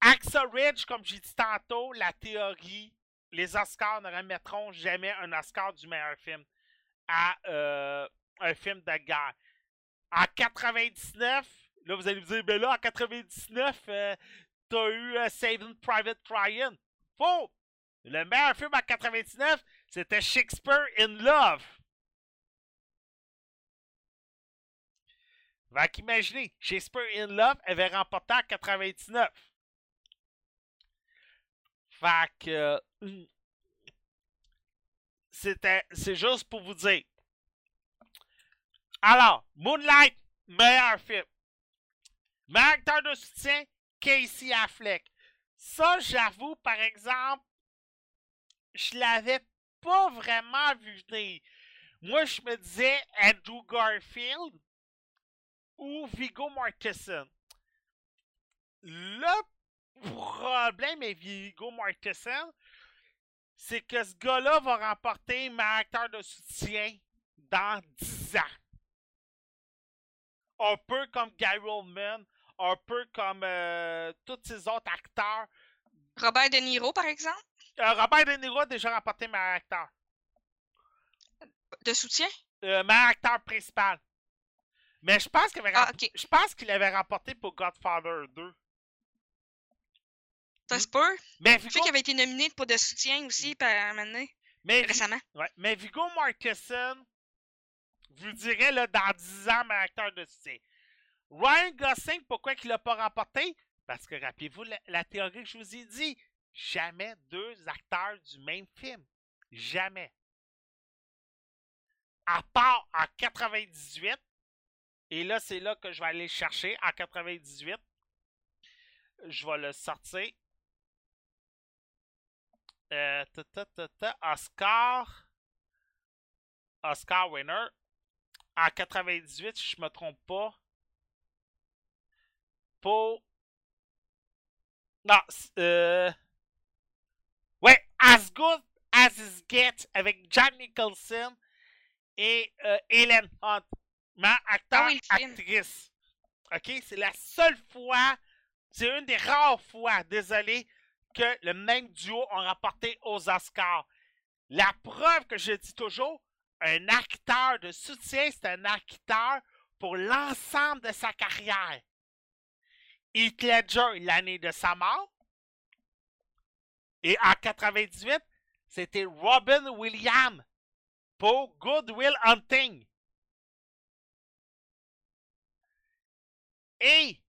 Axel Ridge, comme j'ai dit tantôt, la théorie, les Oscars ne remettront jamais un Oscar du meilleur film à euh, un film de guerre. En 99, là vous allez me dire, ben là, en 99, euh, t'as eu euh, Saving Private Ryan. Faux! Le meilleur film en 99, c'était Shakespeare in Love. Fait qu'imaginez, Shakespeare in Love avait remporté en 99. Fait que. euh, C'était. C'est juste pour vous dire. Alors, Moonlight, meilleur film. Meilleur acteur de soutien, Casey Affleck. Ça, j'avoue, par exemple, je l'avais pas vraiment vu venir. Moi, je me disais Andrew Garfield ou Vigo Mortensen. Le problème avec Vigo Mortensen, c'est que ce gars-là va remporter meilleur acteur de soutien dans 10 ans. Un peu comme Gary Oldman, un peu comme euh, tous ces autres acteurs. Robert De Niro, par exemple, Euh, Robert De Niro a déjà remporté meilleur acteur. de soutien? Euh, meilleur acteur principal. Mais je pense qu'il avait, Ah, je pense qu'il avait remporté pour Godfather 2. Ça se peut. Mais Tu sais qu'il avait été nominé pour de soutien aussi par un moment donné, mais, récemment. ouais, mais Viggo Mortensen, vous direz là, dans 10 ans, meilleur acteur de soutien. Ryan Gosling, pourquoi il l'a pas remporté? Parce que rappelez-vous la, la théorie que je vous ai dit. Jamais deux acteurs du même film. Jamais. À part en 98. Et là, c'est là que je vais aller le chercher. En 98. Je vais le sortir. Euh, Oscar. Oscar winner. En 98, si je me trompe pas. Pour. Non, euh. Ouais, As Good As It Gets avec Jack Nicholson et euh, Helen Hunt. Ma acteur, Ah oui, film. actrice. Ok, c'est la seule fois, c'est une des rares fois, désolé, que le même duo ont remporté aux Oscars. La preuve que je dis toujours, un acteur de soutien, c'est un acteur pour l'ensemble de sa carrière. Heath Ledger, l'année de sa mort. Et en 98, c'était Robin Williams pour Good Will Hunting. Et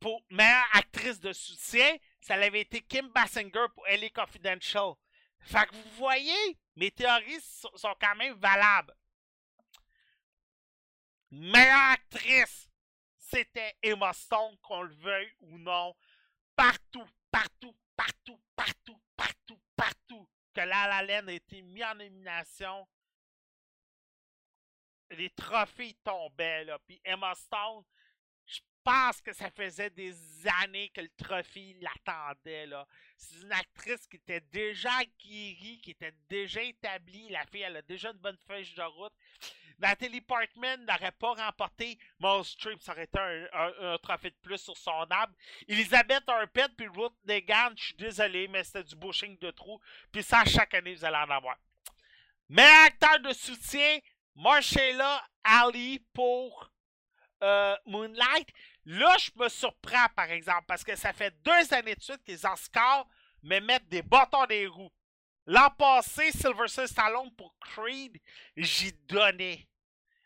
pour meilleure actrice de soutien, ça avait été Kim Basinger pour LA Confidential. Fait que vous voyez, mes théories sont quand même valables. Meilleure actrice, c'était Emma Stone, qu'on le veuille ou non. Partout, partout, partout, partout, partout, partout que La La a été mis en nomination, les trophées tombaient, là. Puis Emma Stone, je pense que ça faisait des années que le trophée l'attendait, là. C'est une actrice qui était déjà guérie, qui était déjà établie. La fille, elle a déjà une bonne feuille de route. Natalie Portman n'aurait pas remporté Meryl Streep, ça aurait été un, trophée de plus sur son arbre. Elisabeth Arpet puis Ruth Negan, je suis désolé, mais c'était du bushing de trou. Puis ça, chaque année, vous allez en avoir. Meilleur acteur de soutien, Marcella Ali pour euh, Moonlight. Là, je me surprends, par exemple, parce que ça fait deux années de suite que les Oscars me mettent des bâtons des roues. L'an passé, Sylvester Stallone pour Creed, j'y donnais.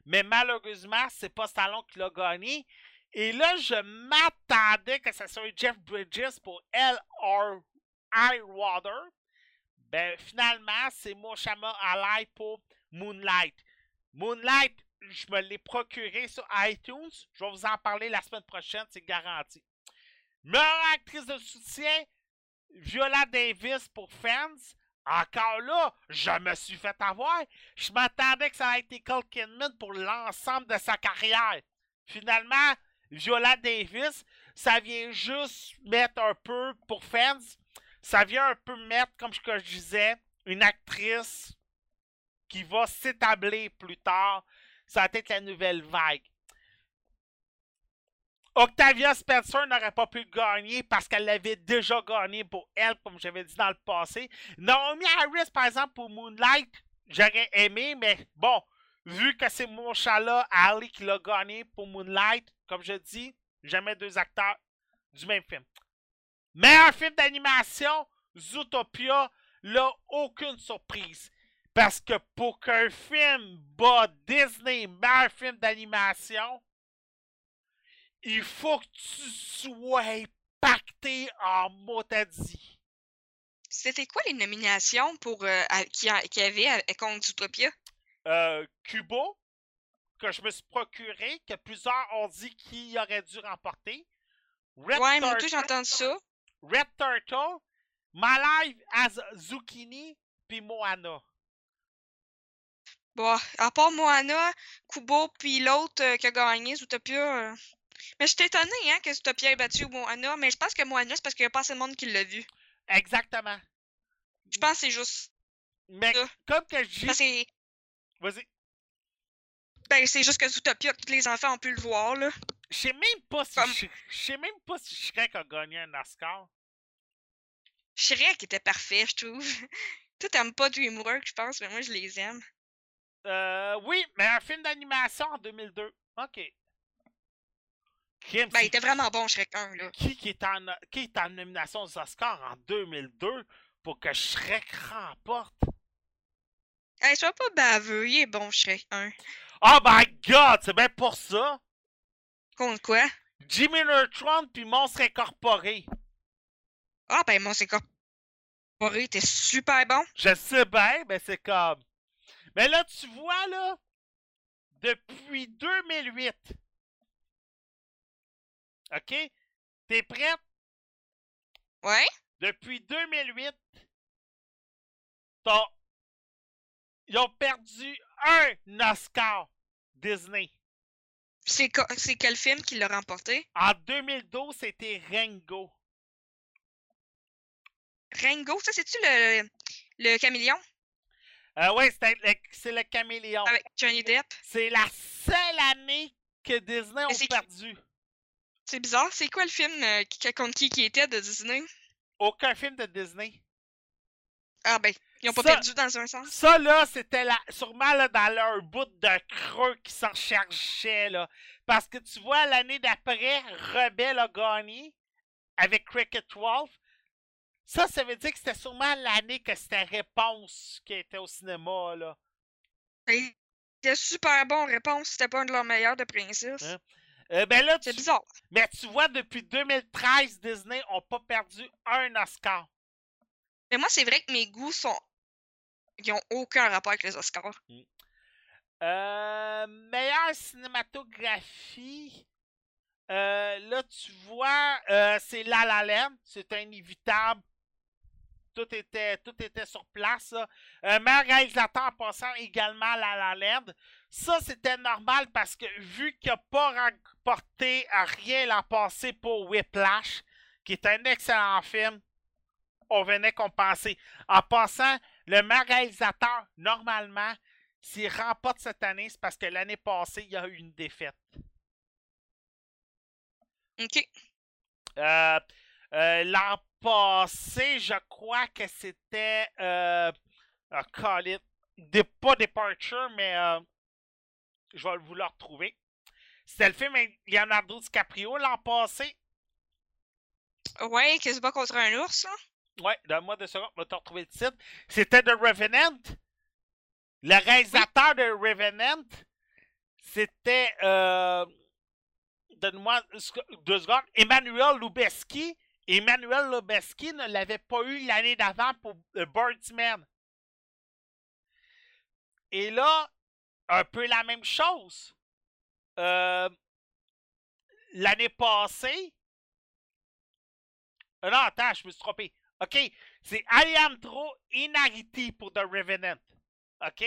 Mais malheureusement, c'est pas Stallone qui l'a gagné. Et là, je m'attendais que ce soit Jeff Bridges pour L.R. Water. Ben, finalement, c'est Moshama Ali pour Moonlight. Moonlight, je me l'ai procuré sur iTunes. Je vais vous en parler la semaine prochaine, c'est garanti. Meilleure actrice de soutien, Viola Davis pour Fans. Encore là, je me suis fait avoir. Je m'attendais que ça ait été Cole Kidman pour l'ensemble de sa carrière. Finalement, Viola Davis, ça vient juste mettre un peu pour Fans. Ça vient un peu mettre, comme je disais, une actrice qui va s'établir plus tard. Ça va être la nouvelle vague. Octavia Spencer n'aurait pas pu gagner parce qu'elle l'avait déjà gagné pour elle, comme j'avais dit dans le passé. Naomi Harris, par exemple, pour Moonlight, j'aurais aimé, mais bon, vu que c'est mon chat-là, Ali, qui l'a gagné pour Moonlight, comme je dis, jamais deux acteurs du même film. Meilleur film d'animation, Zootopia, là, aucune surprise. Parce que pour qu'un film bat Disney, meilleur film d'animation, il faut que tu sois pacté en motadie. C'était quoi les nominations pour euh, à- qui, a- qui avait à- contre Zootopia? Euh, Kubo, que je me suis procuré, que plusieurs ont dit qu'il aurait dû remporter. Red Ouais, moi, Turtle- tout, j'ai entendu ça. Red Turtle, My Life as Zucchini, puis Moana. Bon, à part Moana, Kubo, puis l'autre euh, qui a gagné, Zootopia. euh, Mais je suis étonnée, hein, que Zootopia ait battu Moana, mais je pense que Moana, c'est parce qu'il y a pas assez de monde qui l'a vu. Exactement. Je pense que c'est juste. Mais Ça. comme que je dis... Vas-y. Ben, c'est juste que Zootopia, que tous les enfants ont pu le voir, là. Je sais même pas si Comme- je sais même pas si Shrek a gagné un Oscar. Shrek était parfait, je trouve. Toi, t'aimes pas DreamWorks, je pense, mais moi, je les aime. Euh, oui, mais un film d'animation en 2002. OK. Kim, Ben, il était vraiment bon, Shrek 1, là. qui qui est en qui est en nomination aux Oscars en 2002 pour que Shrek remporte? Hey, sois pas baveux, il est bon, Shrek 1. Oh my god, c'est bien pour ça. Contre quoi? Jimmy Neutron puis Monstre Incorporé. Ah, ben, mon c'est corporé, était super bon. Je sais bien, mais c'est comme. Mais là, tu vois, là, depuis 2008. OK? T'es prête? Ouais? Depuis 2008, t'as- ils ont perdu un Oscar Disney. C'est co- c'est quel film qui l'a remporté? En 2012, c'était Ringo. Ringo, ça, c'est-tu le, le caméléon? Euh, le- c'est le caméléon. avec Johnny Depp? C'est la seule année que Disney ont perdu. C'est bizarre. C'est quoi le film euh, qui- contre qui qui était de Disney? Aucun film de Disney. Ah, ben, ils ont pas Ça- perdu dans un sens. Ça, là, c'était la... sûrement là, dans leur bout de creux qui s'en cherchait, là. Parce que tu vois, l'année d'après, Rebelle a gagné avec Cricket Wolf. Ça, ça veut dire que c'était sûrement l'année que c'était Réponse qui était au cinéma, là. Il était super bon, réponse. C'était pas un de leurs meilleurs de Princess. Hein? Euh, ben là, tu... C'est bizarre. Mais tu vois, depuis 2013, Disney ont pas perdu un Oscar. Mais moi, c'est vrai que mes goûts sont. Ils ont aucun rapport avec les Oscars. Euh, meilleure cinématographie. Euh, là, tu vois, euh, c'est La La Land. C'est inévitable. Tout était, tout était sur place. Euh, meilleur réalisateur en passant également La La Land. Ça, c'était normal parce que vu qu'il n'a pas remporté à rien l'an passé pour Whiplash, qui est un excellent film, on venait compenser. En passant, le meilleur réalisateur, normalement, s'il remporte cette année, c'est parce que l'année passée, il y a eu une défaite. Ok. Euh, L'an passé, je crois que c'était. Euh, euh, call it, des- pas Departure, mais. euh, je vais vous le retrouver. C'était le film avec Leonardo DiCaprio l'an passé. Ouais, qui se bat contre un ours, là. Ouais, donne-moi deux secondes, je vais te retrouver le titre. C'était The Revenant. Le réalisateur de Revenant, c'était. Euh, Donne-moi deux secondes. Emmanuel Emmanuel Lubezki ne l'avait pas eu l'année d'avant pour euh, Birdman. Et là, un peu la même chose. Euh, l'année passée. Euh, non, attends, je me suis trompé. OK? C'est Alejandro Inariti pour The Revenant. OK?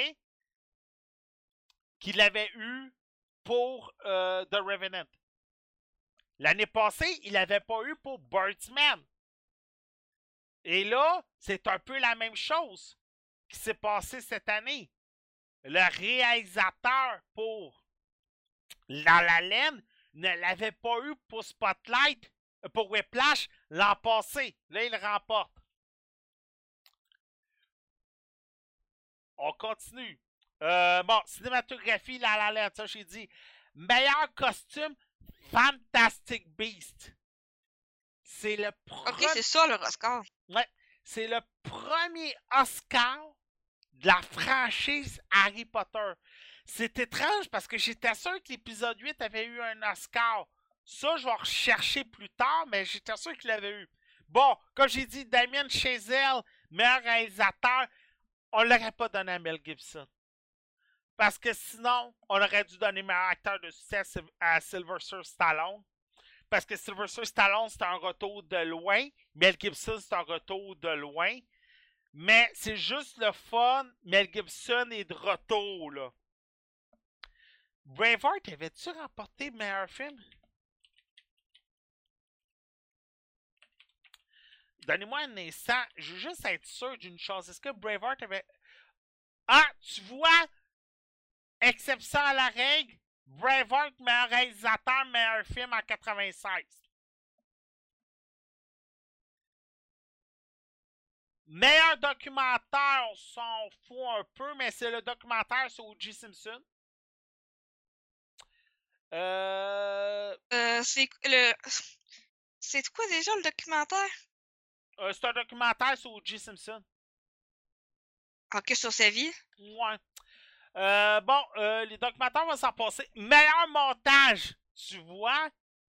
Qu'il avait eu pour The Revenant. L'année passée, il n'avait pas eu pour Birdman. Et là, c'est un peu la même chose qui s'est passé cette année. Le réalisateur pour La La Land ne l'avait pas eu pour Spotlight, euh, pour Whiplash l'an passé. Là, il remporte. On continue. Euh, bon, cinématographie, La La Land, ça j'ai dit. Meilleur costume, Fantastic Beast. C'est le Ok, premier... c'est ça, le Oscar. c'est le premier Oscar de la franchise Harry Potter. C'est étrange parce que j'étais sûr que l'épisode 8 avait eu un Oscar. Ça, je vais rechercher plus tard, mais j'étais sûr qu'il l'avait eu. Bon, comme j'ai dit, Damien Chazelle, meilleur réalisateur, on ne l'aurait pas donné à Mel Gibson. Parce que sinon, on aurait dû donner meilleur acteur de succès à Sylvester Stallone. Parce que Sylvester Stallone, c'est un retour de loin. Mel Gibson, c'est un retour de loin. Mais c'est juste le fun. Mel Gibson est de retour, là. Braveheart, avait-tu remporté meilleur film? Donnez-moi un instant. Je veux juste être sûr d'une chose. Est-ce que Braveheart avait. Ah, tu vois? Exception à la règle. Braveheart, meilleur réalisateur, meilleur film en 96. Meilleur documentaire, on s'en fout un peu, mais c'est le documentaire sur O.J. Simpson. Euh, Euh, c'est le. C'est quoi déjà le documentaire? euh, c'est un documentaire sur O.J. Simpson. Ok, sur sa vie? Ouais. Euh, bon, euh, les documentaires vont s'en passer. Meilleur montage, tu vois?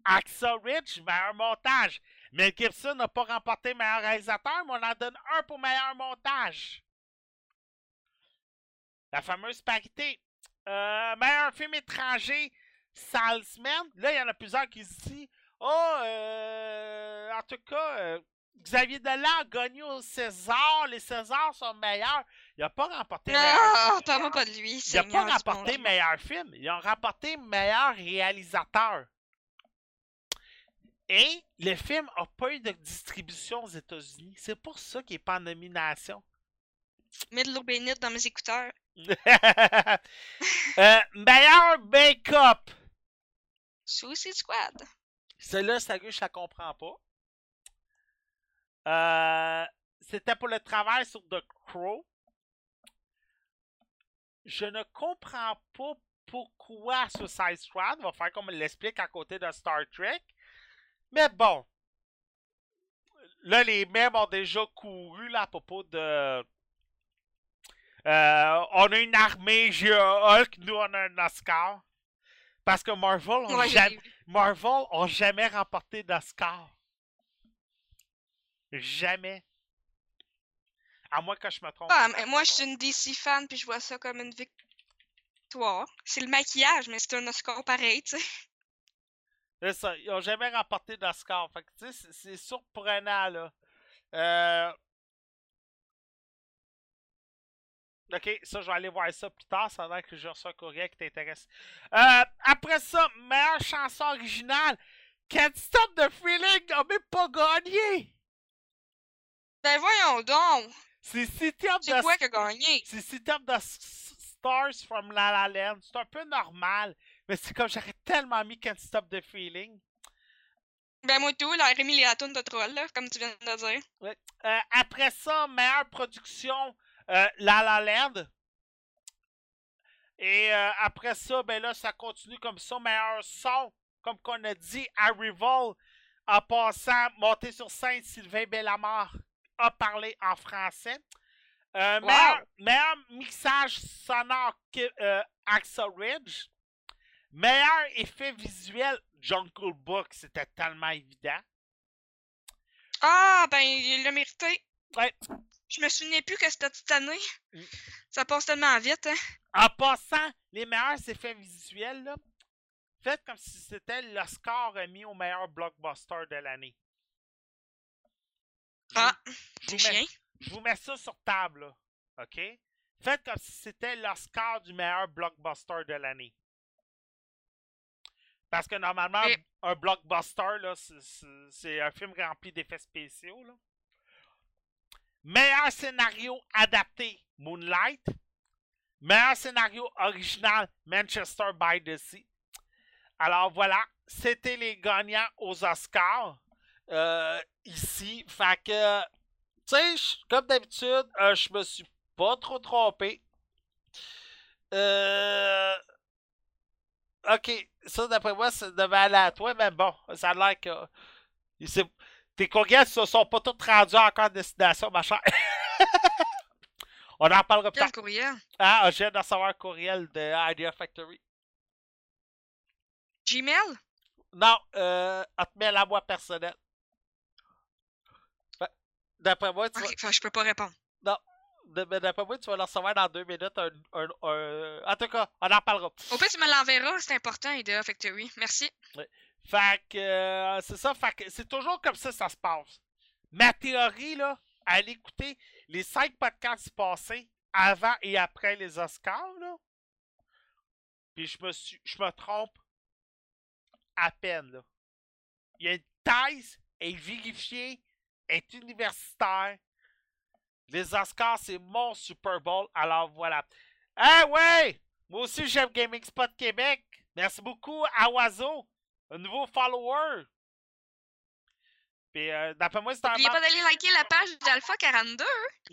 Axel Ridge, meilleur montage. Mel Gibson n'a pas remporté meilleur réalisateur, mais on en donne un pour meilleur montage. La fameuse parité. Euh, meilleur film étranger, Salesman. Là, il y en a plusieurs qui se disent Oh, euh, en tout cas, euh, Xavier Dolan a gagné au César. Les Césars sont meilleurs. Il n'a pas remporté meilleur Ah, parle-moi pas de lui. il n'a pas remporté meilleur film. Ils ont remporté meilleur réalisateur. Et le film n'a pas eu de distribution aux États-Unis. C'est pour ça qu'il n'est pas en nomination. Mets de l'eau bénite dans mes écouteurs. Euh, meilleur make-up. Suicide Squad. Celle-là, sérieux, je la comprends pas. Euh, C'était pour le travail sur The Crow. Je ne comprends pas pourquoi Suicide Squad va faire comme il l'explique à côté de Star Trek. Mais bon. Là, les mèmes ont déjà couru là, à propos de. Euh, on a une armée, j'ai un Hulk, nous on a un Oscar. Parce que Marvel ont Ouais, jamais. Marvel ont jamais remporté d'Oscar. Jamais. À moins que je me trompe. Ah, mais moi, je suis une DC fan, puis je vois ça comme une victoire. C'est le maquillage, mais c'est un Oscar pareil, tu sais. C'est ça. Ils ont jamais remporté d'Oscar. Fait que, tu sais, c'est- surprenant, là. Euh... Ok, ça, je vais aller voir ça plus tard. Ça a l'air que j'ai reçu un courriel qui t'intéresse. Euh, après ça, meilleure chanson originale. Can't Stop the Feeling n'a même pas gagné. Ben voyons donc! C'est City of C'est the quoi qui a gagné? C'est S- Stars from La La Land. C'est un peu normal. Mais c'est comme j'aurais tellement mis Can't Stop the Feeling. Ben moi tout, là, Rémi les de troll, là, comme tu viens de dire. Euh, après ça, meilleure production, euh, La La Land. Et euh, après ça, ben là, ça continue comme ça. Meilleur son, comme qu'on a dit, Arrival, en passant, monté sur scène, Sylvain Bellamar a parlé en français. Euh, Wow. meilleur, meilleur mixage sonore, que, euh, Axel Ridge. Meilleur effet visuel, Jungle Book, c'était tellement évident. Ah, ben, il l'a mérité. Ouais. Je me souvenais plus que c'était cette année. Mm. Ça passe tellement vite, hein. En passant, les meilleurs effets visuels, là, faites comme si c'était l'Oscar remis au meilleur blockbuster de l'année. Je Ah, vous- je c'est vous mets- chien. Je vous mets ça sur table, là. OK? Faites comme si c'était l'Oscar du meilleur blockbuster de l'année. Parce que normalement, Et- un blockbuster, là, c'est- un film rempli d'effets spéciaux, là. Meilleur scénario adapté, Moonlight. Meilleur scénario original, Manchester by the Sea. Alors voilà, c'était les gagnants aux Oscars euh, ici. Fait que, tu sais, comme d'habitude, euh, je me suis pas trop trompé. Euh, ok, ça d'après moi, ça devait aller à toi, mais bon, ça a l'air que. Tes courriels se sont pas tous rendus encore à destination, ma chère. On en parlera plus tard. courriel? Ah, viens de recevoir un courriel de Idea Factory. Gmail? Non, euh, hotmail à moi personnel. D'après moi, tu vas- Ok, fait que je peux pas répondre. de- mais d'après moi, tu vas le recevoir dans deux minutes. Un, un- un- En tout cas, on en parlera. Au pire, tu me l'enverras, c'est important, Ida. Fait que oui, merci. Fait que euh, c'est ça, fait que c'est toujours comme ça ça se passe. Ma théorie, là, à l'écouter les cinq podcasts passés, avant et après les Oscars, là, puis je me suis. je me trompe à peine, là. Il y a une thèse, est vérifiée, est universitaire. Les Oscars, c'est mon Super Bowl, alors voilà. Ah ouais! Moi aussi, j'aime Gaming Spot Québec. Merci beaucoup à Oiseau un nouveau follower. Puis, euh, d'après moi, c'est un. N'oubliez pas d'aller liker la page d'Alpha 42.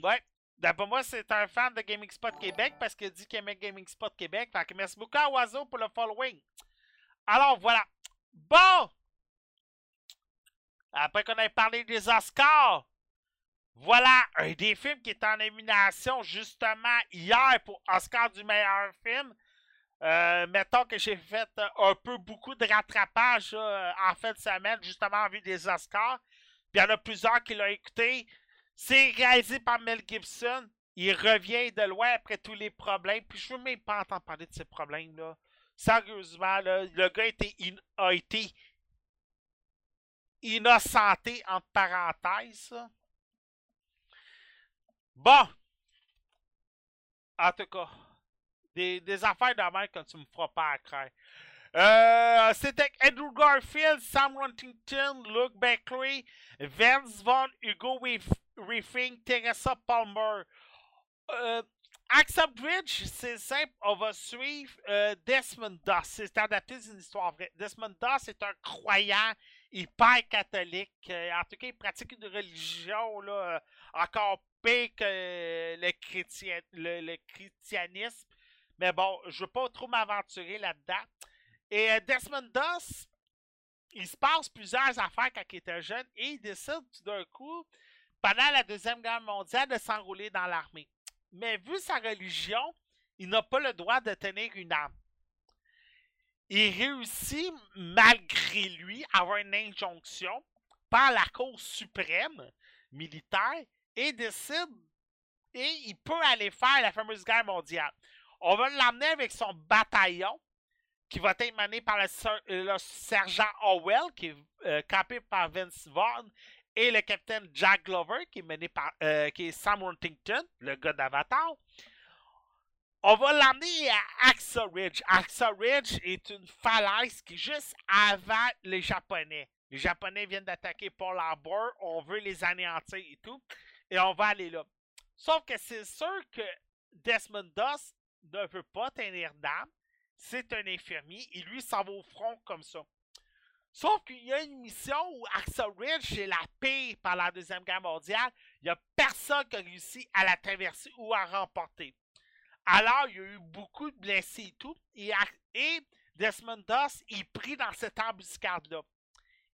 Ouais. D'après moi, c'est un fan de Gaming Spot Québec parce qu'il dit qu'il aimait Gaming Spot Québec. Fait que merci beaucoup à Oiseau pour le following. Alors, voilà. Bon! Après qu'on ait parlé des Oscars, voilà un des films qui est en nomination justement hier pour Oscar du meilleur film. Euh, mettons que j'ai fait un peu beaucoup de rattrapage en fin de semaine, justement en vue des Oscars. Puis il y en a plusieurs qui l'ont écouté. C'est réalisé par Mel Gibson. Il revient de loin après tous les problèmes. Puis je veux même pas entendre parler de ces problèmes-là. Sérieusement, le gars était in- innocenté, entre parenthèses. Bon. En tout cas, des, affaires de même que tu me feras pas à craindre. Euh, C'était Andrew Garfield, Sam Huntington, Luke Beckley, Vince Vaughn, Hugo Riefing, Teresa Palmer. Euh, Axel Bridge, c'est simple, on va suivre euh, Desmond Doss. C'est adapté d'une histoire vraie. Desmond Doss est un croyant hyper catholique. Euh, en tout cas, il pratique une religion là, euh, encore pire que le, le, christianisme. Mais bon, je veux pas trop m'aventurer là-dedans. Et euh, Desmond Doss, il se passe plusieurs affaires quand il était jeune et il décide tout d'un coup, pendant la Deuxième Guerre mondiale, de s'enrôler dans l'armée. Mais vu sa religion, il n'a pas le droit de tenir une arme. Il réussit, malgré lui, à avoir une injonction par la Cour suprême militaire et décide et il peut aller faire la fameuse guerre mondiale. On va l'emmener avec son bataillon qui va être mené par le, le sergent Howell, qui est euh, campé par Vince Vaughn, et le capitaine Jack Glover, qui est mené par euh, qui est Sam Worthington, le gars d'Avatar. On va l'emmener à Axel Ridge. Axel Ridge est une falaise qui est juste avant les Japonais. Les Japonais viennent d'attaquer Pearl Harbor, on veut les anéantir et tout, et on va aller là. Sauf que c'est sûr que Desmond Doss ne veut pas tenir d'armes c'est un infirmier et lui s'en va au front comme ça. Sauf qu'il y a une mission où Axel Ridge est la paix par la Deuxième Guerre mondiale. Il n'y a personne qui a réussi à la traverser ou à remporter. Alors, il y a eu beaucoup de blessés et tout. Et, Desmond Doss est pris dans cette embuscade-là.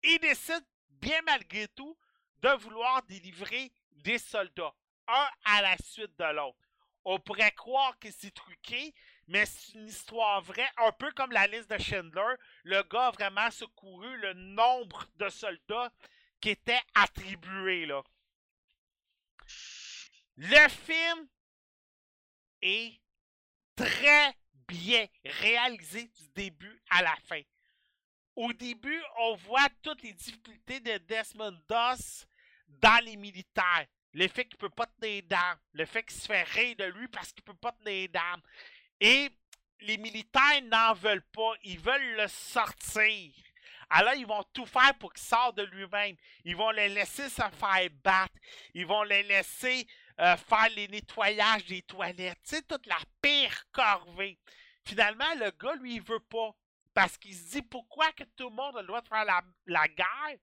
Il décide, bien malgré tout, de vouloir délivrer des soldats, un à la suite de l'autre. On pourrait croire que c'est truqué, mais c'est une histoire vraie, un peu comme la liste de Schindler. Le gars a vraiment secouru le nombre de soldats qui étaient attribués là. Le film est très bien réalisé du début à la fin. Au début, on voit toutes les difficultés de Desmond Doss dans les militaires. Le fait qu'il peut pas tenir d'armes. Le fait qu'il se fait rire de lui parce qu'il peut pas tenir d'armes. Et les militaires n'en veulent pas. Ils veulent le sortir. Alors, ils vont tout faire pour qu'il sorte de lui-même. Ils vont le laisser se faire battre. Ils vont le laisser euh, faire les nettoyages des toilettes. Sais, toute la pire corvée. Finalement, le gars, lui, il veut pas. Parce qu'il se dit pourquoi que tout le monde a le droit de faire la, la guerre,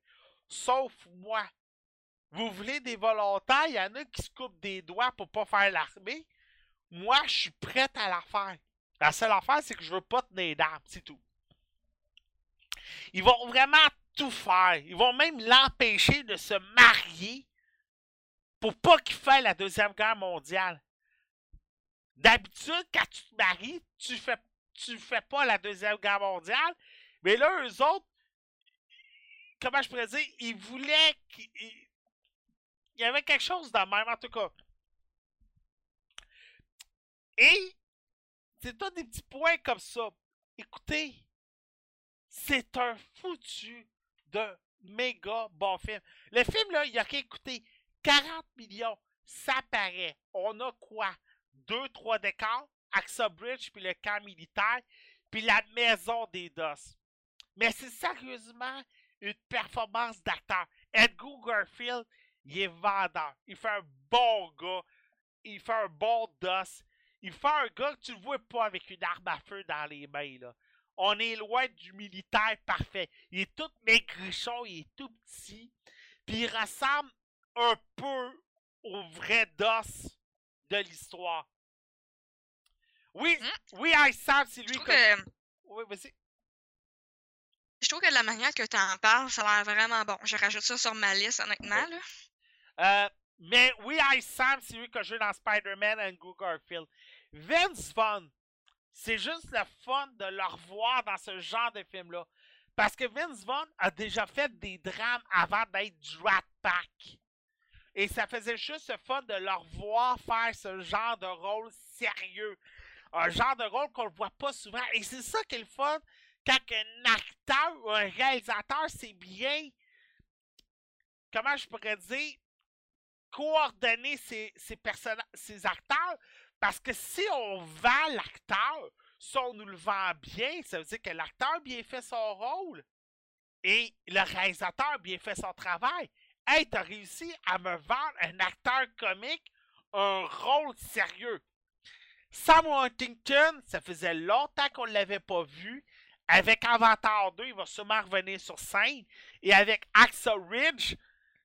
sauf moi? Vous voulez des volontaires, il y en a qui se coupent des doigts pour pas faire l'armée. Moi, je suis prête à la faire. La seule affaire, c'est que je veux pas tenir d'armes, c'est tout. Ils vont vraiment tout faire. Ils vont même l'empêcher de se marier pour pas qu'il fasse la Deuxième Guerre mondiale. D'habitude, quand tu te maries, tu fais, fais pas la Deuxième Guerre mondiale. Mais là, eux autres, comment je pourrais dire, ils voulaient qu'il il y avait quelque chose de même, en tout cas. Et c'est toi des petits points comme ça. Écoutez, c'est un foutu de méga bon film. Le film, là, il a rien coûté 40 millions. Ça paraît. On a quoi? Deux, trois décors, AXA Bridge, puis le camp militaire, puis la maison des DOS. Mais c'est sérieusement une performance d'acteur. Edgar Garfield, il est vendeur. Il fait un bon gars. Il fait un bon DOS. Il fait un gars que tu ne vois pas avec une arme à feu dans les mains. Là. On est loin du militaire parfait. Il est tout maigrichon, il est tout petit. Puis il ressemble un peu au vrai DOS de l'histoire. Oui, Hmm. oui, I Sam, c'est lui que. que, Oui, vas-y. je trouve que la manière que tu en parles, ça a l'air vraiment bon. Je rajoute ça sur ma liste, honnêtement. Là. Euh, mais oui, I Sam, c'est lui que je joue dans Spider-Man and Go Garfield. Vince Vaughn, c'est juste le fun de le revoir dans ce genre de film-là. Parce que Vince Vaughn a déjà fait des drames avant d'être Drat Pack. Et ça faisait juste fun de le revoir faire ce genre de rôle sérieux. Un genre de rôle qu'on ne voit pas souvent. Et c'est ça qui est le fun quand un acteur ou un réalisateur, c'est bien. Comment je pourrais dire? coordonner ces, ces, personna- ces acteurs parce que si on vend l'acteur, si on nous le vend bien, ça veut dire que l'acteur bien fait son rôle et le réalisateur bien fait son travail. Hey, t'as réussi à me vendre un acteur comique un rôle sérieux. Sam Huntington, ça faisait longtemps qu'on ne l'avait pas vu. Avec Avatar 2, il va sûrement revenir sur scène. Et avec Axel Ridge,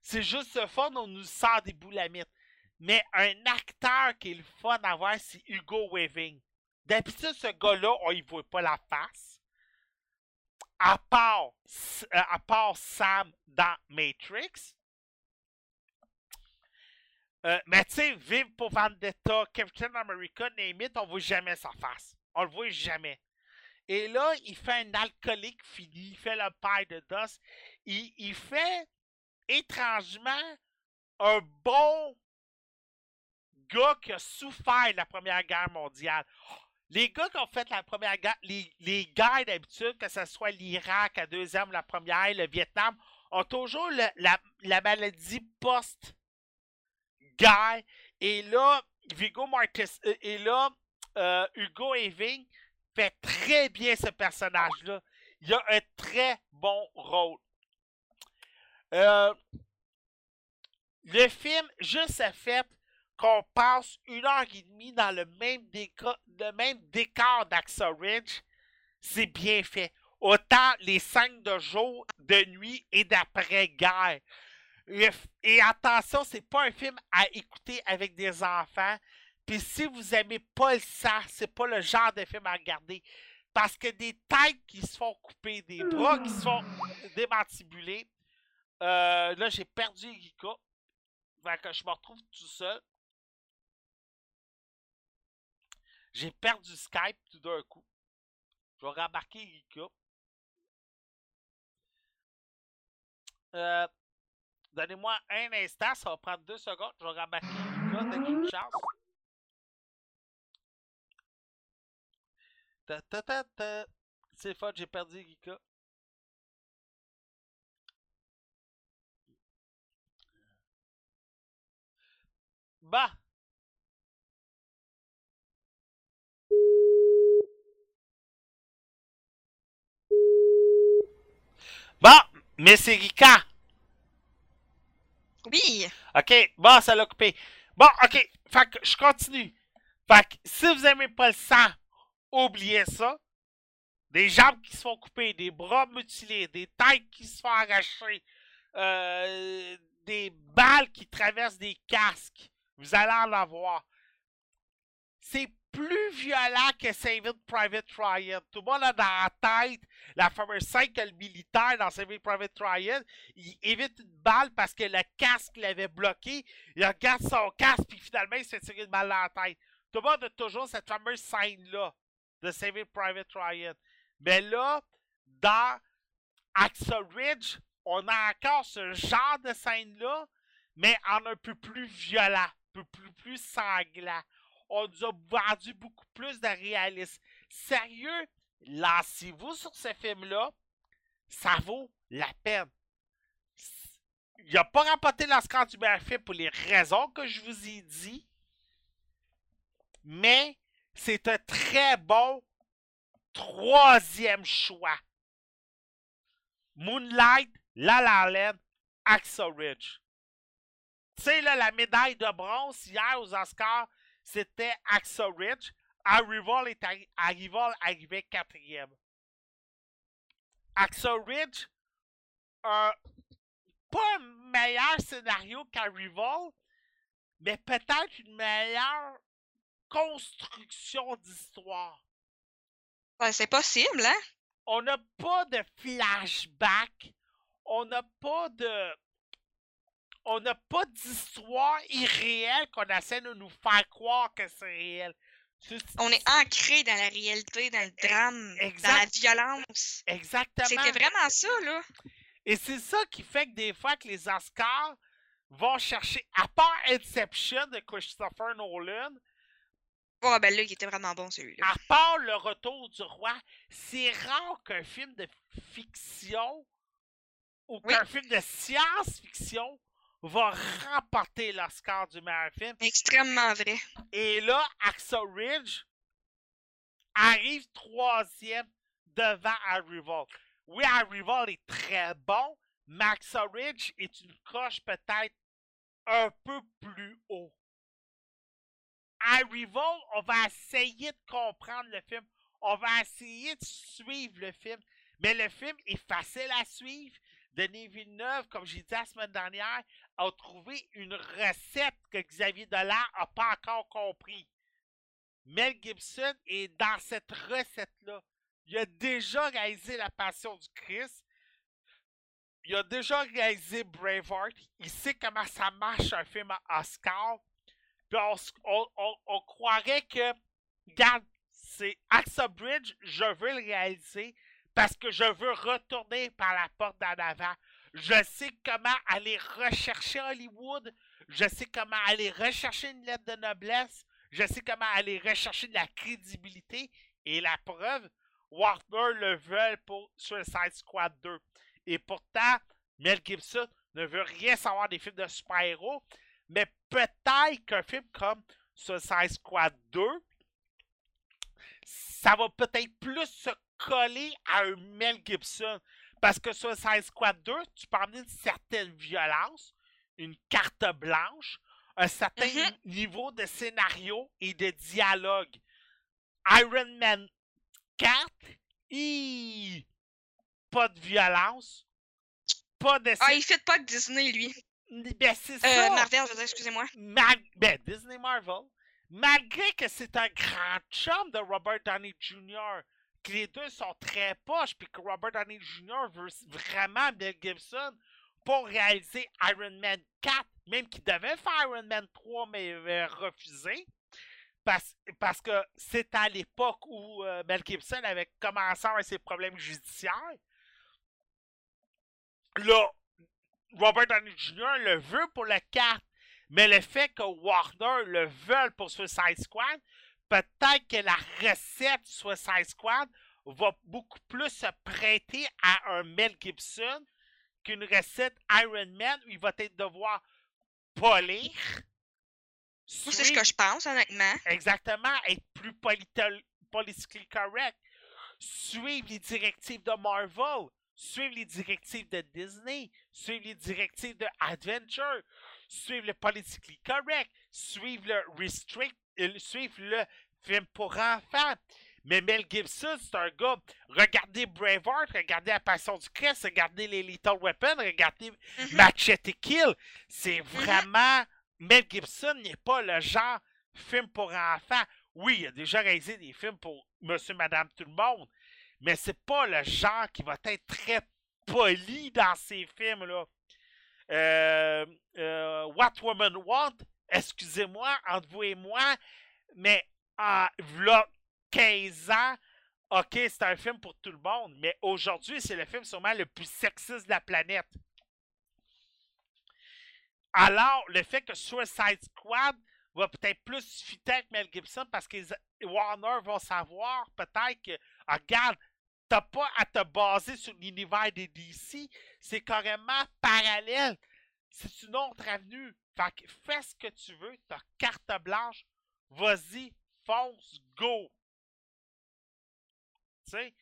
c'est juste le fun, on nous sort des boulamites. Mais un acteur qui est le fun à voir, c'est Hugo Weaving. D'habitude, ce gars-là, on y voit pas la face. À part, à part Sam dans Matrix. Euh, mais tu sais, Vive pour Vendetta, Captain America, name it, on voit jamais sa face. On le voit jamais. Et là, il fait un alcoolique fini, il fait le père de DOS. Il, il fait étrangement un bon gars qui a souffert de la Première Guerre mondiale. Les gars qui ont fait la Première Guerre, les, les guerres d'habitude, que ce soit l'Irak, la Deuxième, la Première, le Vietnam, ont toujours le- la, la maladie post-guerre. Et là, Mortis, euh, euh, Hugo Eving fait très bien ce personnage-là. Il a un très bon rôle. Euh, le film, juste le fait qu'on passe une heure et demie dans le même décor, le même d'Axa Ridge, c'est bien fait. Autant les scènes de jour, de nuit et d'après-guerre. Et attention, c'est pas un film à écouter avec des enfants. Puis si vous aimez pas le sang, c'est pas le genre de film à regarder. Parce que des têtes qui se font couper, des bras qui se font démantibuler. Euh, là, j'ai perdu Erika. Que je me retrouve tout seul. J'ai perdu Skype tout d'un coup. Je vais rembarquer Erika. Euh, Donnez-moi un instant, ça va prendre deux secondes. Je vais rembarquer Erika dès chance. Ta, ta, ta, ta. C'est fun, j'ai perdu Erika. Bah! Bon, mais c'est Rika. OK, bon, ça l'a coupé. Bon, OK, fait je continue. Fait que si vous aimez pas le sang, oubliez ça. Des jambes qui se font couper, des bras mutilés, des têtes qui se font arracher, euh, des balles qui traversent des casques. Vous allez en avoir. C'est plus violent que Saving Private Ryan. Tout le monde a dans la tête la fameuse scène que le militaire dans Saving Private Ryan, il évite une balle parce que le casque l'avait bloqué. Il regarde son casque, puis finalement, il se fait tirer une balle dans la tête. Tout le monde a toujours cette fameuse scène-là de Saving Private Ryan. Mais là, dans Axel Ridge, on a encore ce genre de scène-là, mais en un peu plus violent, un peu plus, plus sanglant. On nous a vendu beaucoup plus de réalisme. Sérieux, lancez-vous sur ce film-là. Ça vaut la peine. Il n'a pas remporté l'Oscar du meilleur pour les raisons que je vous ai dit. Mais c'est un très bon troisième choix. Moonlight, La La Land, Axel Ridge. Tu sais, la médaille de bronze hier aux Oscars, c'était Axel Ridge. Arrival est arri Arrival arrivait quatrième. Axel Ridge, pas un meilleur scénario qu'Arrival, mais peut-être une meilleure construction d'histoire. C'est possible, hein? On n'a pas de flashback. On n'a pas de. On n'a pas d'histoire irréelle qu'on essaie de nous faire croire que c'est réel. On est ancré dans la réalité, dans le drame, exact. dans la violence. Exactement. C'était vraiment ça, là. Et c'est ça qui fait que des fois que les Oscars vont chercher, à part Inception de Christopher Nolan, Oh, ben là, il était vraiment bon, celui-là. à part Le Retour du Roi, c'est rare qu'un film de fiction ou Oui. qu'un film de science-fiction va remporter l'Oscar du meilleur film. Extrêmement vrai. Et là, Axel Ridge arrive troisième devant Arrival. Oui, Arrival est très bon, mais Axel Ridge est une coche peut-être un peu plus haut. Arrival, on va essayer de comprendre le film. On va essayer de suivre le film. Mais le film est facile à suivre. Denis Villeneuve, comme j'ai dit la semaine dernière, a trouvé une recette que Xavier Dolan n'a pas encore compris. Mel Gibson est dans cette recette-là. Il a déjà réalisé La Passion du Christ. Il a déjà réalisé Braveheart. Il sait comment ça marche un film à Oscar. On, on- croirait que, regarde, c'est Axel Bridge, je veux le réaliser parce que je veux retourner par la porte d'en avant. Je sais comment aller rechercher Hollywood. Je sais comment aller rechercher une lettre de noblesse. Je sais comment aller rechercher de la crédibilité. Et la preuve, Warner le veut pour Suicide Squad 2. Et pourtant, Mel Gibson ne veut rien savoir des films de super-héros. Mais peut-être qu'un film comme Suicide Squad 2, ça va peut-être plus se coller à un Mel Gibson. Parce que Suicide Squad 2, tu peux amener une certaine violence, une carte blanche, un certain Mhm. niveau de scénario et de dialogue. Iron Man 4, hi, pas de violence, pas de... Ah, il fait pas que Disney, lui. Ben, c'est Euh. Marvel, je veux dire, excusez-moi. Mal- ben, Disney Marvel, malgré que c'est un grand chum de Robert Downey Jr., que les deux sont très poches, puis que Robert Downey Jr. veut vraiment Mel Gibson pour réaliser Iron Man 4, même qu'il devait faire Iron Man 3, mais il avait refusé. Parce, parce que c'est à l'époque où euh, Mel Gibson avait commencé à avoir ses problèmes judiciaires. Là, Robert Downey Jr. le veut pour le 4, mais le fait que Warner le veuille pour Suicide Squad, peut-être que la recette Suicide Squad va beaucoup plus se prêter à un Mel Gibson qu'une recette Iron Man où il va peut-être devoir polir. C'est ce que je pense, honnêtement. Exactement, être plus politically correct. Suivre les directives de Marvel. Suivre les directives de Disney. Suivre les directives de Adventure. Suivre le politically correct. Suivre le restrict. Euh, Suivre le film pour enfants. Mais Mel Gibson, c'est un gars. Regardez Braveheart, regardez La Passion du Christ, regardez les Little Weapons, regardez Mhm. Machete Kill. C'est vraiment. Mel Gibson n'est pas le genre film pour enfants. Oui, il a déjà réalisé des films pour Monsieur, Madame, tout le monde. Mais c'est pas le genre qui va être très poli dans ces films-là. Euh, euh, What Woman Want, excusez-moi, entre vous et moi, mais en v'là 15 ans, ok, c'est un film pour tout le monde, mais aujourd'hui, c'est le film sûrement le plus sexiste de la planète. Alors, le fait que Suicide Squad va peut-être plus fitter avec Mel Gibson parce que Warner vont savoir peut-être que, ah, regarde, t'as pas à te baser sur l'univers des DC, c'est carrément parallèle. C'est une autre avenue. Fait que fais ce que tu veux, t'as carte blanche, vas-y, fonce, go. Tu sais,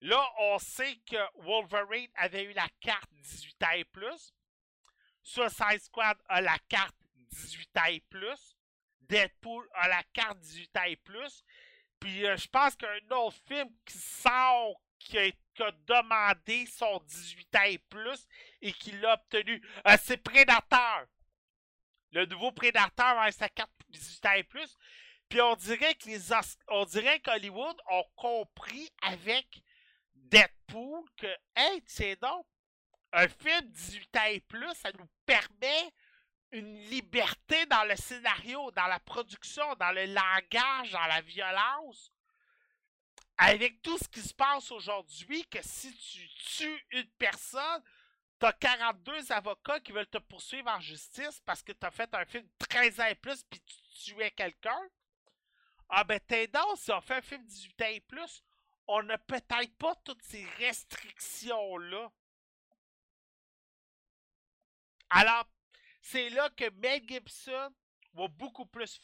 là, on sait que Wolverine avait eu la carte 18 ans et plus. Suicide Squad a la carte 18 ans et plus. Deadpool a la carte 18 ans et plus. Puis euh, je pense qu'un autre film qui sort, qui a, demandé son 18 ans et plus et qui l'a obtenu, euh, c'est Predator. Le nouveau Predator a sa carte 18 ans et plus. Puis on dirait que les on dirait qu'Hollywood ont compris avec Deadpool que hey, c'est donc un film 18 ans et plus, ça nous permet une liberté dans le scénario, dans la production, dans le langage, dans la violence. Avec tout ce qui se passe aujourd'hui, que si tu tues une personne, t'as 42 avocats qui veulent te poursuivre en justice parce que t'as fait un film 13 ans et plus puis tu tuais quelqu'un? Ah ben t'es donc, si on fait un film 18 ans et plus, on n'a peut-être pas toutes ces restrictions-là. Alors, c'est là que Mel Gibson va beaucoup plus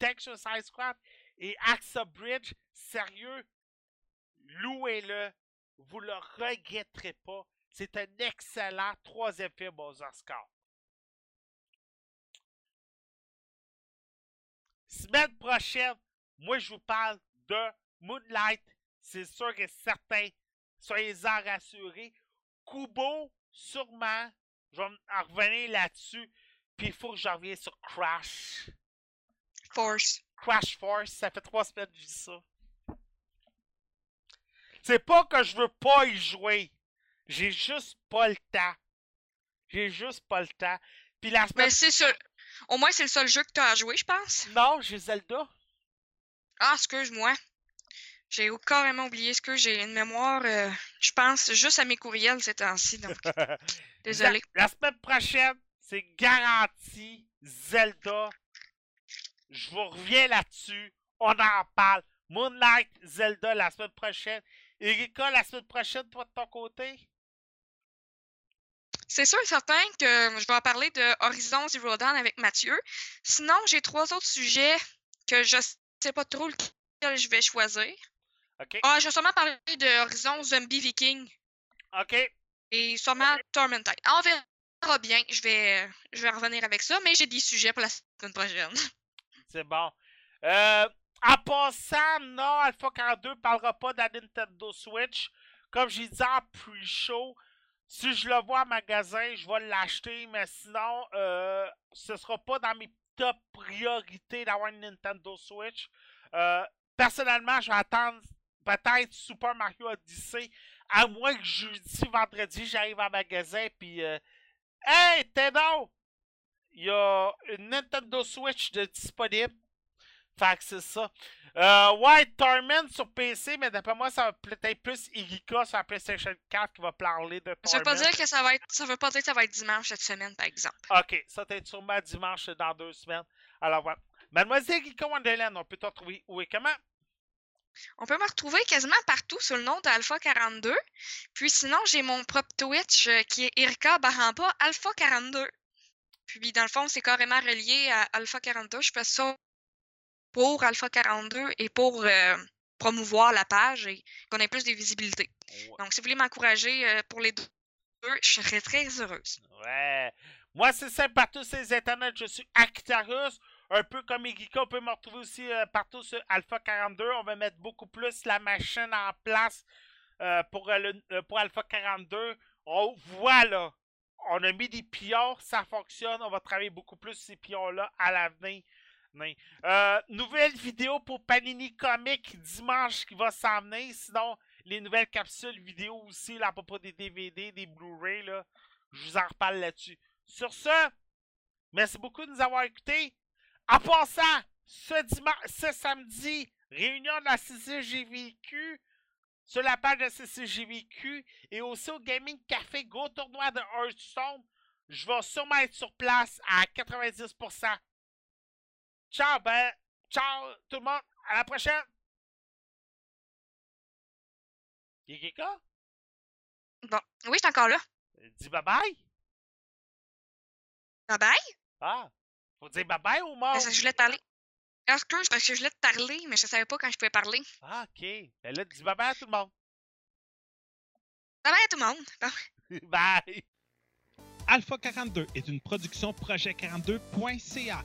avec Suicide Squad et Axa Bridge, sérieux, louez-le, vous le regretterez pas. C'est un excellent troisième film aux Oscars. Semaine prochaine, moi je vous parle de Moonlight. C'est sûr et certain. Soyez-en rassurés. Kubo, sûrement. Je vais en revenir là-dessus. Puis il faut que je revienne sur Crash. Force. Crash Force, ça fait trois semaines que je dis ça. C'est pas que je veux pas y jouer. J'ai juste pas le temps. J'ai juste pas le temps. Puis la semaine... Mais c'est seul. Au moins, c'est le seul jeu que tu as à jouer, je pense. Non, j'ai Zelda. Ah, excuse-moi. J'ai carrément oublié ce que j'ai une mémoire. euh, je pense juste à mes courriels ces temps-ci, donc désolé. La, la semaine prochaine, c'est garanti Zelda. Je vous reviens là-dessus. On en parle. Moonlight, Zelda la semaine prochaine. Erika, la semaine prochaine, toi de ton côté? C'est sûr et certain que je vais en parler de Horizon Zero Dawn avec Mathieu. Sinon, j'ai trois autres sujets que je sais pas trop lequel je vais choisir. OK. Ah, je vais sûrement parler de Horizon Zombie Viking OK. et sûrement Tormented. On verra bien. Je vais, je vais revenir avec ça, mais j'ai des sujets pour la semaine prochaine. C'est bon. Euh, en passant, non, Alpha 42 parlera pas de la Nintendo Switch. Comme j'ai dit en pre-show, si je le vois en magasin, je vais l'acheter, mais sinon, euh, ce sera pas dans mes top priorités d'avoir une Nintendo Switch. Euh, personnellement, je vais attendre peut-être Super Mario Odyssey, à moins que jeudi, vendredi, j'arrive en magasin, puis... euh, hey, Tedo! Il y a une Nintendo Switch disponible. Fait que c'est ça. Euh, ouais, Torment sur PC, mais d'après moi, ça va peut-être plus Erika sur la PlayStation 4 qui va parler de Torment. Ça veut pas dire que ça va être, ça veut pas dire que ça va être dimanche cette semaine, par exemple. Ok, ça va être sûrement dimanche dans deux semaines. Alors voilà. Mademoiselle Erika Wonderland, on peut te retrouver où et comment? On peut me retrouver quasiment partout sous le nom d'Alpha 42. Puis sinon, j'ai mon propre Twitch euh, qui est Erika Barampa Alpha 42. Puis dans le fond, c'est carrément relié à Alpha 42. Je fais ça pour Alpha 42 et pour euh, promouvoir la page et qu'on ait plus de visibilité. Donc, si vous voulez m'encourager euh, pour les deux, je serais très heureuse. Ouais. Moi, c'est simple partout sur les internets. Je suis Actarus. Un peu comme Erika, on peut me retrouver aussi euh, partout sur Alpha 42. On va mettre beaucoup plus la machine en place pour, le- pour Alpha 42. On, voilà. On a mis des pions, ça fonctionne. On va travailler beaucoup plus ces pions-là à l'avenir. Euh, nouvelle vidéo pour Panini Comic dimanche qui va s'emmener. Sinon, les nouvelles capsules vidéo aussi, là, à propos des DVD, des Blu-ray. Je vous en reparle là-dessus. Sur ce, merci beaucoup de nous avoir écoutés. En passant, ce dimanche, ce samedi, réunion de la CCGVQ sur la page de CCGVQ et aussi au Gaming Café Go Tournoi de Hearthstone. Je vais sûrement être sur place à 90%. Ciao, ben, ciao tout le monde. À la prochaine. Yikika? Bon, oui, je suis encore là. Dis bye bye. Bye bye. Ah, faut dire bye bye au monde. Parce que je voulais te parler. Ah, Excuse, parce que je voulais te parler, mais je savais pas quand je pouvais parler. Ah, ok. Ben là, dis bye bye à tout le monde. Bye bye à tout le monde. Bon. bye. Alpha 42 est une production projet42.ca.